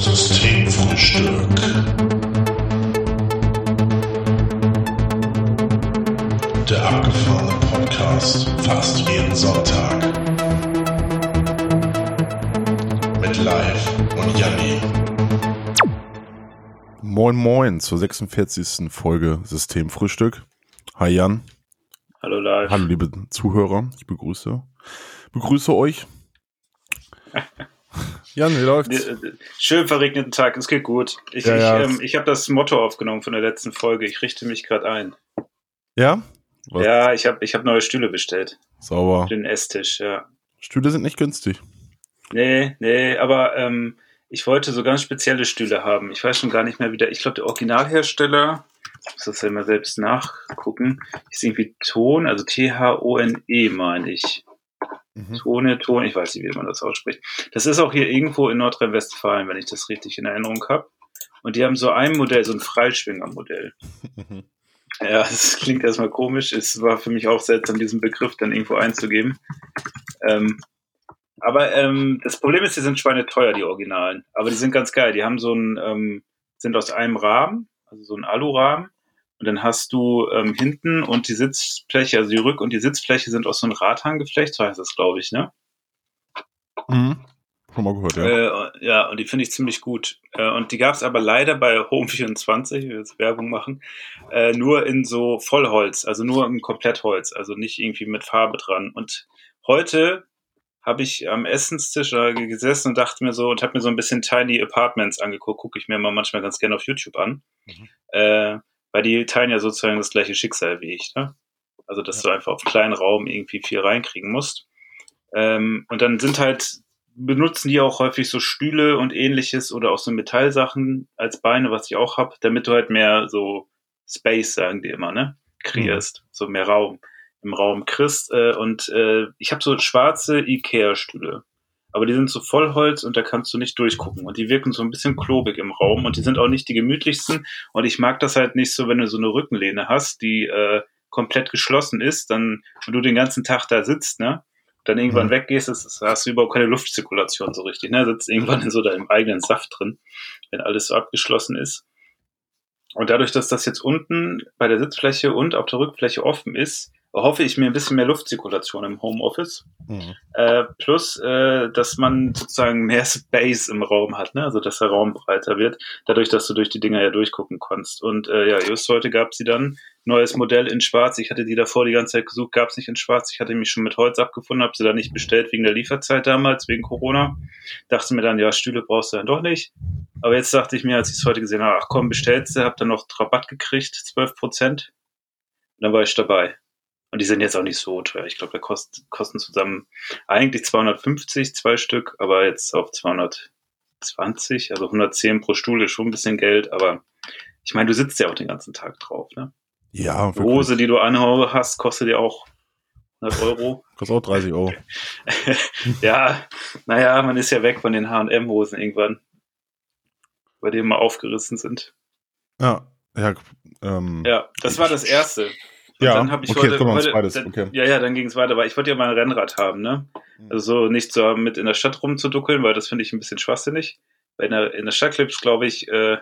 Systemfrühstück. Der abgefahrene Podcast fast jeden Sonntag. Mit Live und Janni. Moin Moin zur 46. Folge Systemfrühstück. Hi Jan. Hallo live. Hallo liebe Zuhörer. Ich begrüße, begrüße euch. Jan, wie läuft's? Äh, Schön verregneten Tag, es geht gut. Ich, Ja, ja. ich, ähm, ich habe das Motto aufgenommen von der letzten Folge. Ich richte mich gerade ein. Ja? Was? Ja, ich habe ich hab neue Stühle bestellt. Sauber. Den Esstisch, ja. Stühle sind nicht günstig. Nee, nee, aber ähm, ich wollte so ganz spezielle Stühle haben. Ich weiß schon gar nicht mehr wieder. Ich glaube, der Originalhersteller, ich muss das ja mal selbst nachgucken, ist irgendwie Ton, also T-H-O-N-E, meine ich. Mhm. Tone, Ton, ich weiß nicht, wie man das ausspricht. Das ist auch hier irgendwo in Nordrhein-Westfalen, wenn ich das richtig in Erinnerung habe. Und die haben so ein Modell, so ein Freischwinger-Modell. Ja, das klingt erstmal komisch. Es war für mich auch seltsam, diesen Begriff dann irgendwo einzugeben. Ähm, aber ähm, das Problem ist, die sind schweineteuer, die Originalen. Aber die sind ganz geil. Die haben so ein, ähm, sind aus einem Rahmen, also so ein Alurahmen. Und dann hast du ähm, hinten und die Sitzfläche, also die Rück- und die Sitzfläche sind aus so einem Radhanggeflecht, so heißt das, glaube ich, ne? Mhm. Schon mal gehört, ja. Äh, ja, und die finde ich ziemlich gut. Äh, und die gab es aber leider bei Home24, ich will jetzt Werbung machen, äh, nur in so Vollholz, also nur im Komplettholz, also nicht irgendwie mit Farbe dran. Und heute habe ich am Essenstisch äh, gesessen und dachte mir so und habe mir so ein bisschen Tiny Apartments angeguckt, gucke ich mir mal manchmal ganz gerne auf YouTube an, Mhm. Weil die teilen ja sozusagen das gleiche Schicksal wie ich. Ne? Also dass du einfach auf kleinen Raum irgendwie viel reinkriegen musst. Ähm, und dann sind halt benutzen die auch häufig so Stühle und ähnliches oder auch so Metallsachen als Beine, was ich auch habe, damit du halt mehr so Space, sagen die immer, ne? Kreierst, so mehr Raum im Raum kriegst. Äh, und äh, ich habe so schwarze Ikea-Stühle. Aber die sind so Vollholz und da kannst du nicht durchgucken. Und die wirken so ein bisschen klobig im Raum und die sind auch nicht die gemütlichsten. Und ich mag das halt nicht so, wenn du so eine Rückenlehne hast, die äh, komplett geschlossen ist, dann, und du den ganzen Tag da sitzt, ne? dann irgendwann Mhm. weggehst, ist, hast du überhaupt keine Luftzirkulation so richtig. Ne? Sitzt irgendwann in so deinem eigenen Saft drin, wenn alles so abgeschlossen ist. Und dadurch, dass das jetzt unten bei der Sitzfläche und auf der Rückfläche offen ist, erhoffe ich mir ein bisschen mehr Luftzirkulation im Homeoffice. Mhm. Äh, plus, äh, dass man sozusagen mehr Space im Raum hat, ne? also dass der Raum breiter wird, dadurch, dass du durch die Dinger ja durchgucken kannst. Und äh, ja, just heute gab sie dann neues Modell in Schwarz. Ich hatte die davor die ganze Zeit gesucht, gab es nicht in Schwarz. Ich hatte mich schon mit Holz abgefunden, habe sie dann nicht bestellt wegen der Lieferzeit damals, wegen Corona. Dachte mir dann, ja, Stühle brauchst du dann doch nicht. Aber jetzt dachte ich mir, als ich es heute gesehen habe, ach komm, bestellst du, hab dann noch Rabatt gekriegt, 12 Prozent. Und dann war ich dabei. Und die sind jetzt auch nicht so teuer. Ich glaube, da kost, kosten zusammen eigentlich 250, zwei Stück, aber jetzt auf 220, also 110 pro Stuhl ist schon ein bisschen Geld, aber ich meine, du sitzt ja auch den ganzen Tag drauf. Ne? Ja, Die wirklich. Hose, die du anhau hast, kostet ja auch 100 Euro. Kostet auch 30 Euro. ja, naja, man ist ja weg von den H&M-Hosen irgendwann, bei denen mal aufgerissen sind. Ja, ja, ähm, Ja, das war das Erste. Und Ja, dann habe ich okay, heute, heute Zweites, dann, okay. ja, ja, dann ging es weiter, weil ich wollte ja mal ein Rennrad haben, ne? Mhm. Also so nicht so mit in der Stadt rumzuduckeln, weil das finde ich ein bisschen schwachsinnig. Weil in der, in der Stadt gibt es, glaube ich, äh,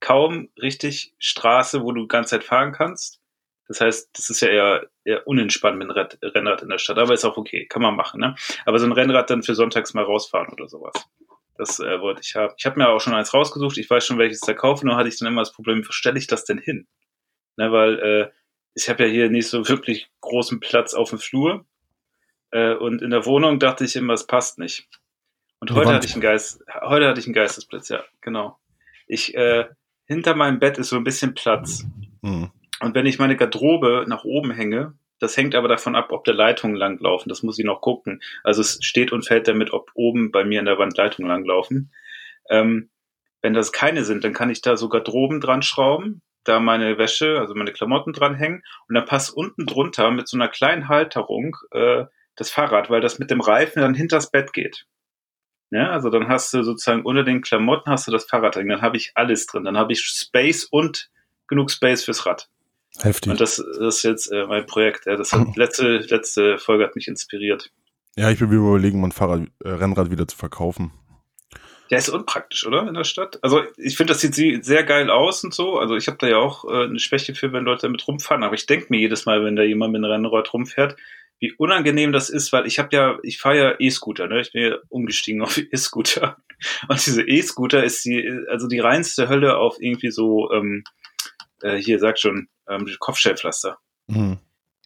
kaum richtig Straße, wo du die ganze Zeit fahren kannst. Das heißt, das ist ja eher, eher unentspannt mit einem Rad, Rennrad in der Stadt, aber ist auch okay, kann man machen, ne? Aber so ein Rennrad dann für sonntags mal rausfahren oder sowas. Das äh, wollte ich haben. Ich habe mir auch schon eins rausgesucht, ich weiß schon, welches da kaufe, nur hatte ich dann immer das Problem, wo stelle ich das denn hin? Ne, weil äh, ich habe ja hier nicht so wirklich großen Platz auf dem Flur. Äh, und in der Wohnung dachte ich immer, es passt nicht. Und heute hatte ich einen Geist, heute hatte ich einen Geistesplatz, ja, genau. Ich, äh, hinter meinem Bett ist so ein bisschen Platz. Mhm. Und wenn ich meine Garderobe nach oben hänge, das hängt aber davon ab, ob da Leitungen langlaufen. Das muss ich noch gucken. Also es steht und fällt damit, ob oben bei mir in der Wand Leitungen langlaufen. Ähm, wenn das keine sind, dann kann ich da so Garderoben dran schrauben, da meine Wäsche, also meine Klamotten dranhängen und dann passt unten drunter mit so einer kleinen Halterung äh, das Fahrrad, weil das mit dem Reifen dann hinters Bett geht. Ja, also dann hast du sozusagen unter den Klamotten hast du das Fahrrad drin, dann habe ich alles drin, dann habe ich Space und genug Space fürs Rad. Heftig. Und das, das ist jetzt äh, mein Projekt. Ja, das hat letzte, letzte Folge hat mich inspiriert. Ja, ich will mir überlegen, mein Fahrrad, äh, Rennrad wieder zu verkaufen. Ja, ist unpraktisch, oder? In der Stadt. Also ich finde, das sieht sehr geil aus und so. Also ich habe da ja auch äh, eine Schwäche für, wenn Leute damit rumfahren. Aber ich denke mir jedes Mal, wenn da jemand mit einem Rennrad rumfährt, wie unangenehm das ist, weil ich habe ja, ich fahre ja E-Scooter, ne? Ich bin ja umgestiegen auf E-Scooter. Und diese E-Scooter ist die, also die reinste Hölle auf irgendwie so, ähm, äh, hier sag schon, ähm, Kopfstellpflaster. Mhm.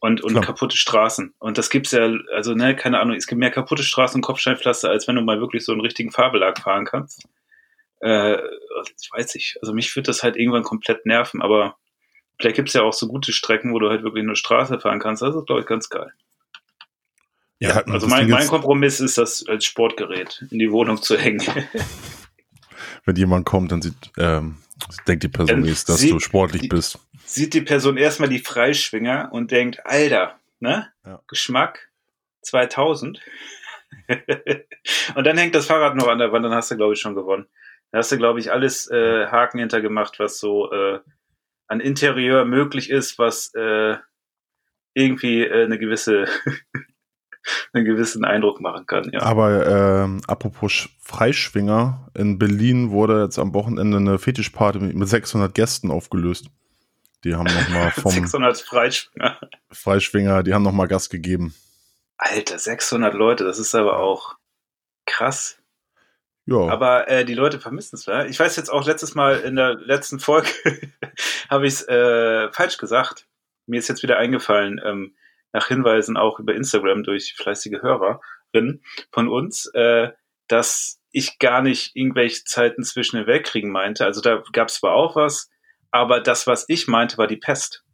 Und, und Klar. kaputte Straßen. Und das gibt's ja, also ne, keine Ahnung, es gibt mehr kaputte Straßen und Kopfsteinpflaster, als wenn du mal wirklich so einen richtigen Fahrbelag fahren kannst. Äh, ich weiß nicht, also mich würde das halt irgendwann komplett nerven, aber vielleicht gibt's ja auch so gute Strecken, wo du halt wirklich nur Straße fahren kannst. Das ist, glaube ich, ganz geil. Ja, Also mein, mein Kompromiss ist, das als Sportgerät in die Wohnung zu hängen. wenn jemand kommt, dann sieht, ähm, denkt die Person, Dann ist, dass sieht du sportlich die- bist. Sieht die Person erstmal die Freischwinger und denkt, Alter, ne? Ja. Geschmack 2000. und dann hängt das Fahrrad noch an der Wand, dann hast du, glaube ich, schon gewonnen. Da hast du, glaube ich, alles äh, Haken hintergemacht, was so äh, an Interieur möglich ist, was äh, irgendwie äh, eine gewisse einen gewissen Eindruck machen kann. Ja. Aber ähm, apropos Sch- Freischwinger, in Berlin wurde jetzt am Wochenende eine Fetischparty mit, mit 600 Gästen aufgelöst. Die haben nochmal vom 600 Freischwinger. Freischwinger, die haben nochmal Gas gegeben. Alter, 600 Leute, das ist aber auch krass. Ja, Aber äh, die Leute vermissen es. Ja? Ich weiß jetzt auch letztes Mal in der letzten Folge habe ich es äh, falsch gesagt. Mir ist jetzt wieder eingefallen, ähm, nach Hinweisen auch über Instagram durch fleißige Hörerinnen von uns, äh, dass ich gar nicht irgendwelche Zeiten zwischen den Weltkriegen meinte. Also da gab es zwar auch was, aber das, was ich meinte, war die Pest.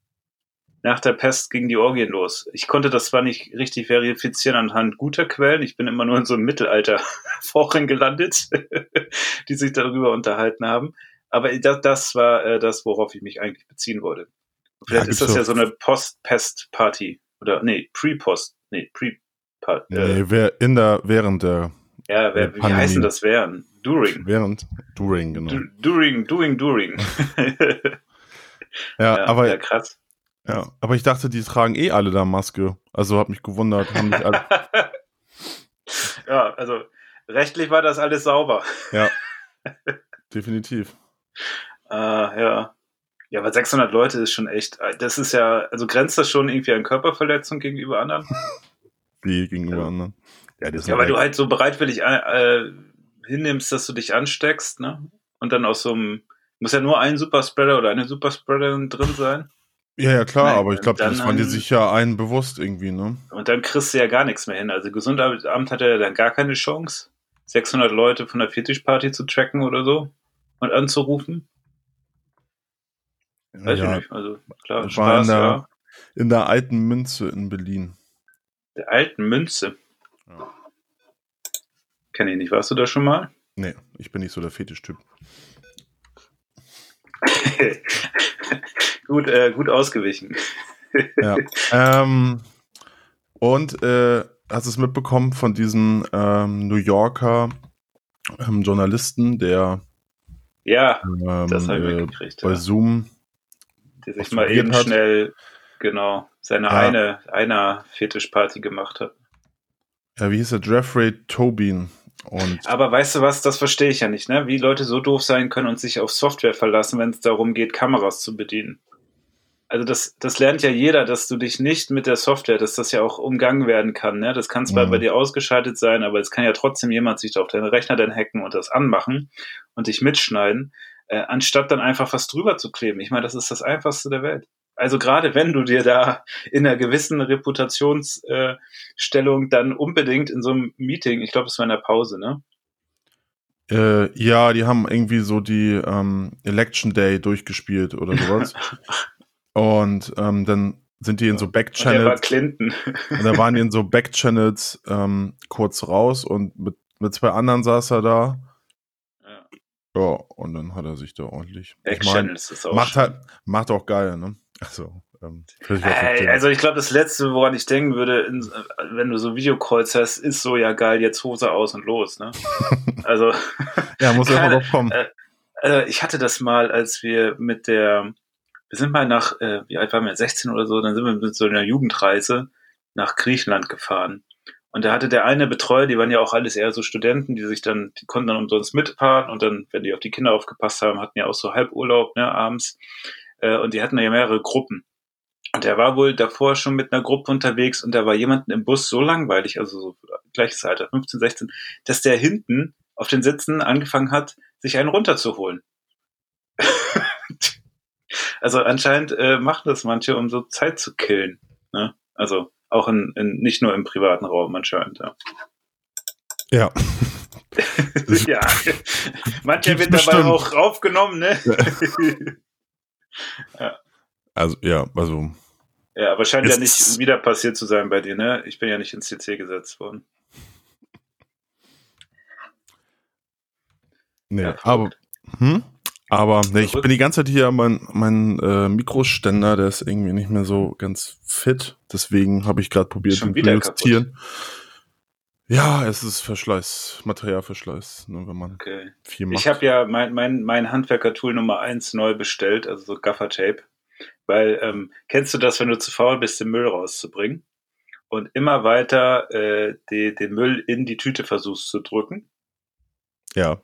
Nach der Pest gingen die Orgien los. Ich konnte das zwar nicht richtig verifizieren anhand guter Quellen, ich bin immer nur in so einem Mittelalter-Foren gelandet, die sich darüber unterhalten haben. Aber das, das war äh, das, worauf ich mich eigentlich beziehen wollte. Vielleicht Ja, ist das ja doch- so eine Post-Pest-Party. Oder nee, Pre-Post. Nee, Pre-Party. Äh, nee, in der, während der, ja, wer, wie denn das wären? During. während, during, genau. Du- During, doing, during. Ja, aber, ja, ja, krass. aber ich dachte, die tragen eh alle da Maske. Also hab mich gewundert, haben nicht alle, ja, also rechtlich war das alles sauber. ja, definitiv. Äh, ja. Ja, aber 600 Leute ist schon echt, das ist ja, also grenzt das schon irgendwie an Körperverletzung gegenüber anderen? Wie gegenüber Ja. anderen. Ja, sind Ja, weil du weg. halt so bereitwillig äh, hinnimmst, dass du dich ansteckst, ne? Und dann aus so einem, muss ja nur ein Superspreader oder eine Superspreaderin drin sein. ja, ja, klar, Nein, aber ich glaube, das waren die sich ja einen bewusst irgendwie, ne? Und dann kriegst du ja gar nichts mehr hin. Also Gesundheitsamt hat ja dann gar keine Chance, 600 Leute von der Fetischparty zu tracken oder so und anzurufen. Weiß ja, ich nicht. Also klar, war in Spaß, der- ja. in der alten Münze in Berlin. Der alten Münze. Ja. Kenn ich nicht. Warst du da schon mal? Nee, ich bin nicht so der Fetischtyp. gut, äh, gut ausgewichen. Ja. ähm, und äh, hast du es mitbekommen von diesem ähm, New Yorker ähm, Journalisten, der Ja, ähm, das habe ich äh, mitgekriegt. bei Ja. Zoom, Der sich mal eben hat. schnell, genau, seine Ja. eine, einer Fetischparty gemacht hat. ja, wie hieß er, Jeffrey Tobin. Und Aber weißt du was, das verstehe ich ja nicht, ne? Wie Leute so doof sein können und sich auf Software verlassen, wenn es darum geht, Kameras zu bedienen. Also das, das lernt ja jeder, dass du dich nicht mit der Software, dass das ja auch umgangen werden kann. Ne? Das kann zwar Mhm. bei dir ausgeschaltet sein, aber es kann ja trotzdem jemand sich auf deinen Rechner dann hacken und das anmachen und dich mitschneiden, äh, anstatt dann einfach was drüber zu kleben. Ich meine, das ist das Einfachste der Welt. Also gerade wenn du dir da in einer gewissen Reputationsstellung äh, dann unbedingt in so einem Meeting, ich glaube, es war in der Pause, ne? äh, ja, die haben irgendwie so die ähm, Election Day durchgespielt oder sowas. und ähm, dann sind die in so Und der war Backchannels Clinton. Und da waren die in so Backchannels ähm, kurz raus und mit, mit zwei anderen saß er da. Ja. Ja, und dann hat er sich da ordentlich. Ich meine, Backchannels ist auch macht halt, macht auch geil, ne? Also, ähm, den- also ich glaube, das Letzte, woran ich denken würde, in, wenn du so Videocalls hast, ist so, ja geil, jetzt Hose aus und los. Ne? Also ja, muss einfach keine- drauf kommen. äh, äh, ich hatte das mal, als wir mit der, wir sind mal nach, äh, wie alt waren wir, 16 oder so, dann sind wir mit so einer Jugendreise nach Griechenland gefahren. Und da hatte der eine Betreuer, die waren ja auch alles eher so Studenten, die sich dann, die konnten dann umsonst mitfahren und dann, wenn die auf die Kinder aufgepasst haben, hatten ja auch so Halburlaub, ne, abends. Äh, und die hatten ja mehrere Gruppen. Und der war wohl davor schon mit einer Gruppe unterwegs und da war jemanden im Bus so langweilig, also so gleiches Alter, 15, 16, dass der hinten auf den Sitzen angefangen hat, sich einen runterzuholen. also anscheinend äh, machen das manche, um so Zeit zu killen. Ne? Also auch in, in, nicht nur im privaten Raum anscheinend, ja. Ja. ja. Mancher wird dabei bestimmt. auch aufgenommen, ne? Also, ja, also. Ja, aber scheint ja nicht wieder passiert zu sein bei dir, ne? Ich bin ja nicht ins CC gesetzt worden. Nee, Ja, aber. Hm? Aber nee, ich bin die ganze Zeit hier, mein, mein äh, Mikroständer, der ist irgendwie nicht mehr so ganz fit. Deswegen habe ich gerade probiert, Schon ihn zu justieren. Ja, es ist Verschleiß, Materialverschleiß, ne, wenn man Okay. viel macht. Ich habe ja mein, mein, mein Handwerker-Tool Nummer eins neu bestellt, also so Gaffer-Tape. Weil, ähm, kennst du das, wenn du zu faul bist, den Müll rauszubringen und immer weiter äh, die, den Müll in die Tüte versuchst zu drücken? ja,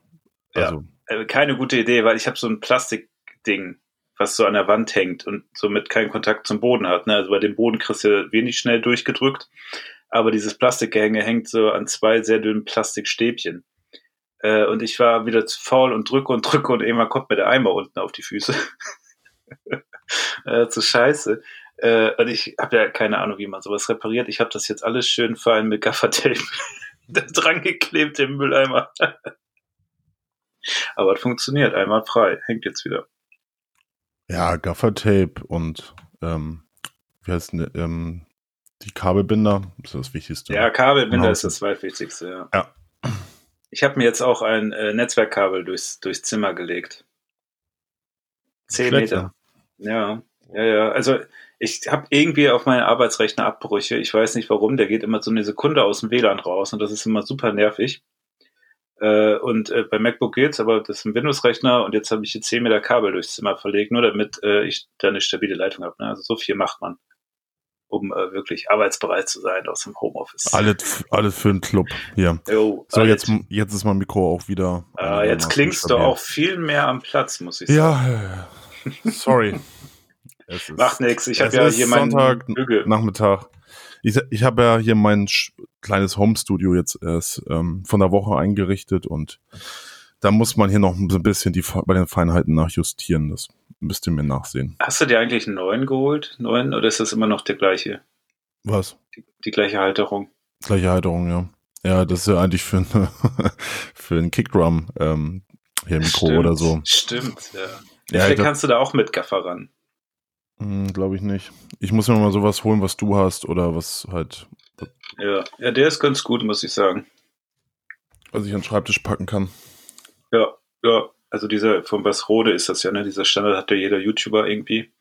Ja. also, Äh, keine gute Idee, weil ich habe so ein Plastikding, was so an der Wand hängt und somit keinen Kontakt zum Boden hat. Ne? Also bei dem Boden kriegst du wenig schnell durchgedrückt, aber dieses Plastikgehänge hängt so an zwei sehr dünnen Plastikstäbchen. Äh, und ich war wieder zu faul und drücke und drücke und irgendwann kommt mir der Eimer unten auf die Füße. äh, zu scheiße. Äh, und ich habe ja keine Ahnung, wie man sowas repariert. Ich habe das jetzt alles schön fein mit Gaffertape dran geklebt im Mülleimer. Aber es funktioniert einmal frei. Hängt jetzt wieder. ja, Gaffertape und ähm, wie heißt denn, ähm, die Kabelbinder, das ist das Wichtigste. Ja, Kabelbinder Genau. ist das zweitwichtigste, ja. Ja. Ich habe mir jetzt auch ein äh, Netzwerkkabel durchs, durchs Zimmer gelegt. Zehn Meter. Ja, ja, ja. Also ich habe irgendwie auf meinen Arbeitsrechner Abbrüche. Ich weiß nicht warum. Der geht immer so eine Sekunde aus dem WLAN raus und das ist immer super nervig. Äh, und äh, bei MacBook geht's, aber das ist ein Windows-Rechner und jetzt habe ich hier 10 Meter Kabel durchs Zimmer verlegt, nur damit äh, ich da eine stabile Leitung habe. Ne? Also so viel macht man, um äh, wirklich arbeitsbereit zu sein aus dem Homeoffice. Alles, alles für einen Club hier. Jo, So, jetzt, jetzt ist mein Mikro auch wieder. Ah, jetzt einigermaßen klingst du auch viel mehr am Platz, muss ich sagen. Ja, ja, ja. sorry. Es ist Macht nix. Ich habe ja hier meinen Sonntag Bügel. Nachmittag. Ich, ich habe ja hier mein kleines Home-Studio jetzt erst ähm, von der Woche eingerichtet und da muss man hier noch so ein bisschen die, bei den Feinheiten nachjustieren. Das müsst ihr mir nachsehen. Hast du dir eigentlich einen neuen geholt? Neuen? Oder ist das immer noch der gleiche? Was? Die, die gleiche Halterung? Gleiche Halterung, ja. Ja, das ist ja eigentlich für, eine, für ein Kickdrum ähm, hier Mikro Stimmt, oder so. Stimmt, ja. Ja, Vielleicht kannst du da auch mit Gaffer ran. Hm, Glaube ich nicht. Ich muss mir mal sowas holen, was du hast oder was halt, Ja. ja, der ist ganz gut, muss ich sagen. was ich an den Schreibtisch packen kann. Ja, ja. Also dieser von Basrode ist das ja, ne? Dieser Standard hat ja jeder YouTuber irgendwie.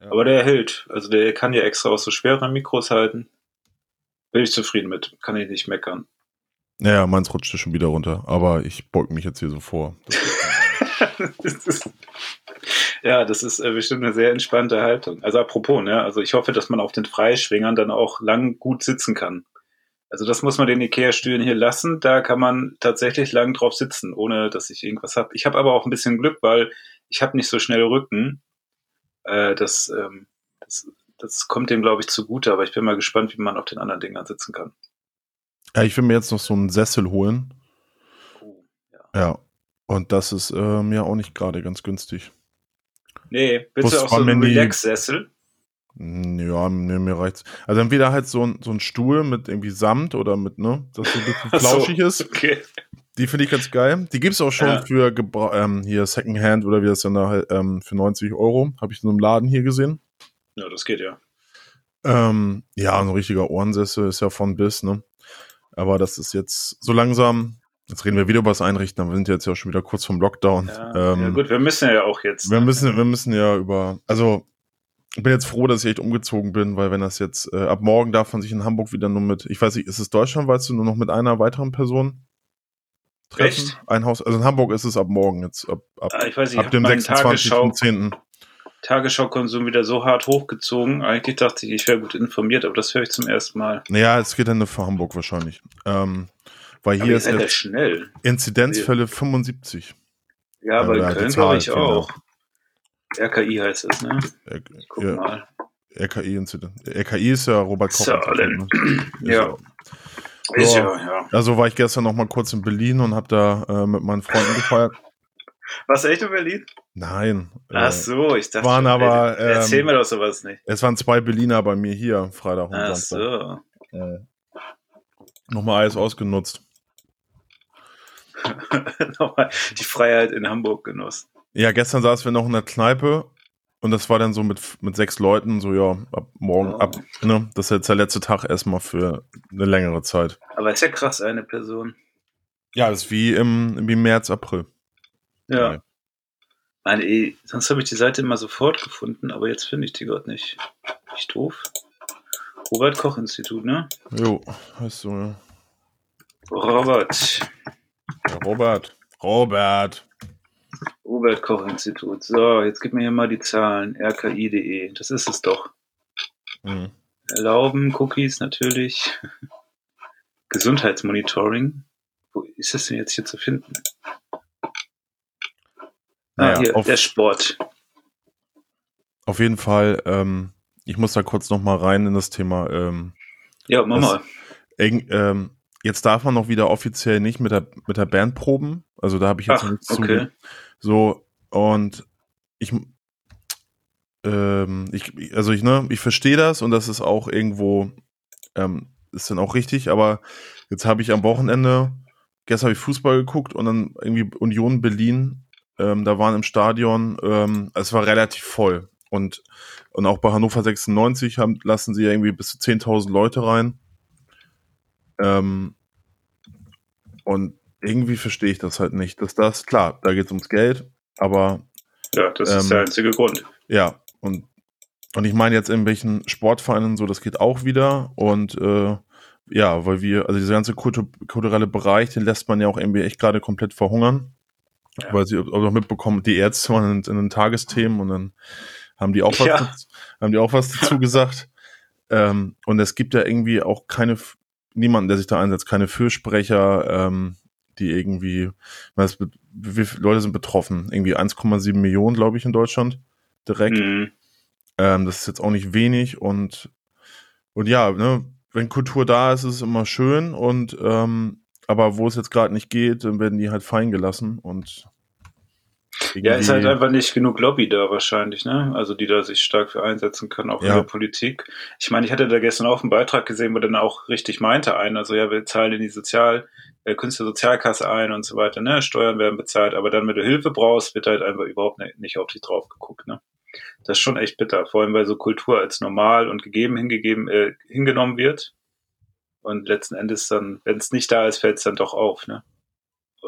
Ja. Aber der hält. Also der kann ja extra auch so schwere Mikros halten. Bin ich zufrieden mit. Kann ich nicht meckern. Naja, meins rutschte schon wieder runter, aber ich beug mich jetzt hier so vor. Das ist, ja, das ist äh, bestimmt eine sehr entspannte Haltung. Also apropos, ne? Also ich hoffe, dass man auf den Freischwingern dann auch lang gut sitzen kann. Also das muss man den Ikea-Stühlen hier lassen. Da kann man tatsächlich lang drauf sitzen, ohne dass ich irgendwas habe. Ich habe aber auch ein bisschen Glück, weil ich habe nicht so schnell Rücken. Äh, das, ähm, das, das kommt dem, glaube ich, zugute. Aber ich bin mal gespannt, wie man auf den anderen Dingern sitzen kann. ja, ich will mir jetzt noch so einen Sessel holen. Oh, ja. Ja. Und das ist ähm, ja auch nicht gerade ganz günstig. Nee, willst du auch so einen die- Relax-Sessel? Hm, Ja, mir, mir reicht's. Also entweder halt so ein, so ein Stuhl mit irgendwie Samt oder mit, ne, das so ein bisschen so. flauschig ist. Okay. Die finde ich ganz geil. Die gibt's auch schon Ja. für Gebra ähm, hier Secondhand oder wie das dann da halt, ähm, für 90 Euro. Habe ich in einem Laden hier gesehen. Ja, das geht ja. Ähm, ja, ein richtiger Ohrensessel ist ja von bis, ne? Aber das ist jetzt so langsam. Jetzt reden wir wieder über das Einrichten, aber wir sind jetzt ja schon wieder kurz vom Lockdown. Ja, ähm, ja gut, wir müssen ja auch jetzt. Wir müssen, wir müssen ja über, also ich bin jetzt froh, dass ich echt umgezogen bin, weil wenn das jetzt, äh, ab morgen darf man sich in Hamburg wieder nur mit, ich weiß nicht, ist es Deutschland, weißt du, nur noch mit einer weiteren Person treffen? Echt? Ein Haus, also in Hamburg ist es ab morgen jetzt, ab, ab, Ah, ich weiß nicht, ab dem meinen Tagesschau, 26.10. Tagesschaukonsum wieder so hart hochgezogen. Eigentlich dachte ich, ich wäre gut informiert, aber das höre ich zum ersten Mal. Naja, es geht dann für Hamburg wahrscheinlich. Ähm, weil Aber hier ist schnell. Inzidenzfälle 75. Ja, aber in Köln glaube ich auch. RKI heißt es, ne? Äh, Guck ja, mal. RKI-Inzidenz. RKI ist ja Robert Koch. Ist ja alle- Institut, ne? Ja. Ist Ja. ja. Also war ich gestern noch mal kurz in Berlin und habe da äh, mit meinen Freunden gefeiert. Was, echt in Berlin? Nein. Ach Äh, so, ich dachte, waren aber, ey, erzähl ähm, mir doch sowas nicht. es waren zwei Berliner bei mir hier, Freitag und Ach Samstag. so. Äh, Nochmal alles ausgenutzt. Nochmal die Freiheit in Hamburg genossen. Ja, gestern saßen wir noch in der Kneipe und das war dann so mit, mit sechs Leuten, so ja, ab morgen, Ja. ab, ne, das ist jetzt der letzte Tag erstmal für eine längere Zeit. Aber ist ja krass, eine Person. Ja, das ist wie im, wie März, April. Ja. Ja. Mann, ey, sonst habe ich die Seite immer sofort gefunden, aber jetzt finde ich die gerade nicht. Ich doof. Robert Koch Institut, ne? Jo, heißt so, ja. Robert. ja Robert. Robert. Robert Koch Institut. So, jetzt gib mir hier mal die Zahlen. rki.de. Das ist es doch. Mhm. Erlauben, Cookies natürlich. Gesundheitsmonitoring. Wo ist das denn jetzt hier zu finden? Ah, Naja, hier, auf- der Sport. Auf jeden Fall, ähm, ich muss da kurz noch mal rein in das Thema. Ähm, Ja, mach mal. eng, ähm, jetzt darf man noch wieder offiziell nicht mit der, mit der Band proben. Also da habe ich jetzt Ach, nichts okay. zu. So, und ich, ähm, ich, also ich, ne, ich verstehe das und das ist auch irgendwo, ähm, ist dann auch richtig, aber jetzt habe ich am Wochenende, gestern habe ich Fußball geguckt und dann irgendwie Union Berlin, ähm, da waren im Stadion, ähm, es war relativ voll und, und auch bei Hannover 96 haben, lassen sie ja irgendwie bis zu 10.000 Leute rein. Ähm, und irgendwie verstehe ich das halt nicht, dass das, klar, da geht es ums Geld, aber Ja, das ist Ähm, der einzige Grund. ja, und, und ich meine jetzt in welchen Sportvereinen so, das geht auch wieder. Und äh, ja, weil wir, also dieser ganze kultu kulturelle Bereich, den lässt man ja auch irgendwie echt gerade komplett verhungern. Ja. Weil sie auch noch mitbekommen, die Ärzte waren in, in den Tagesthemen und dann haben die auch was, Ja. dazu- haben die auch was dazu gesagt. Ähm, und es gibt ja irgendwie auch keine, niemanden, der sich da einsetzt, keine Fürsprecher, ähm, die irgendwie, was, wie viele Leute sind betroffen? Irgendwie 1,7 Millionen, glaube ich, in Deutschland direkt. Mhm. Ähm, das ist jetzt auch nicht wenig und, und ja, ne, wenn Kultur da ist, ist es immer schön und ähm, aber wo es jetzt gerade nicht geht, dann werden die halt fallen gelassen und Ja, ist halt irgendwie- einfach nicht genug Lobby da wahrscheinlich, ne? Also die da sich stark für einsetzen können, auch Ja. in der Politik. Ich meine, ich hatte da gestern auch einen Beitrag gesehen, wo dann auch richtig meinte einer, also ja, wir zahlen in die Sozial, äh, Künstlersozialkasse ein und so weiter, ne? Steuern werden bezahlt, aber dann, wenn du Hilfe brauchst, wird halt einfach überhaupt ne- nicht auf dich drauf geguckt, ne? Das ist schon echt bitter, vor allem weil so Kultur als normal und gegeben hingegeben, äh, hingenommen wird. Und letzten Endes dann, wenn es nicht da ist, fällt es dann doch auf, ne?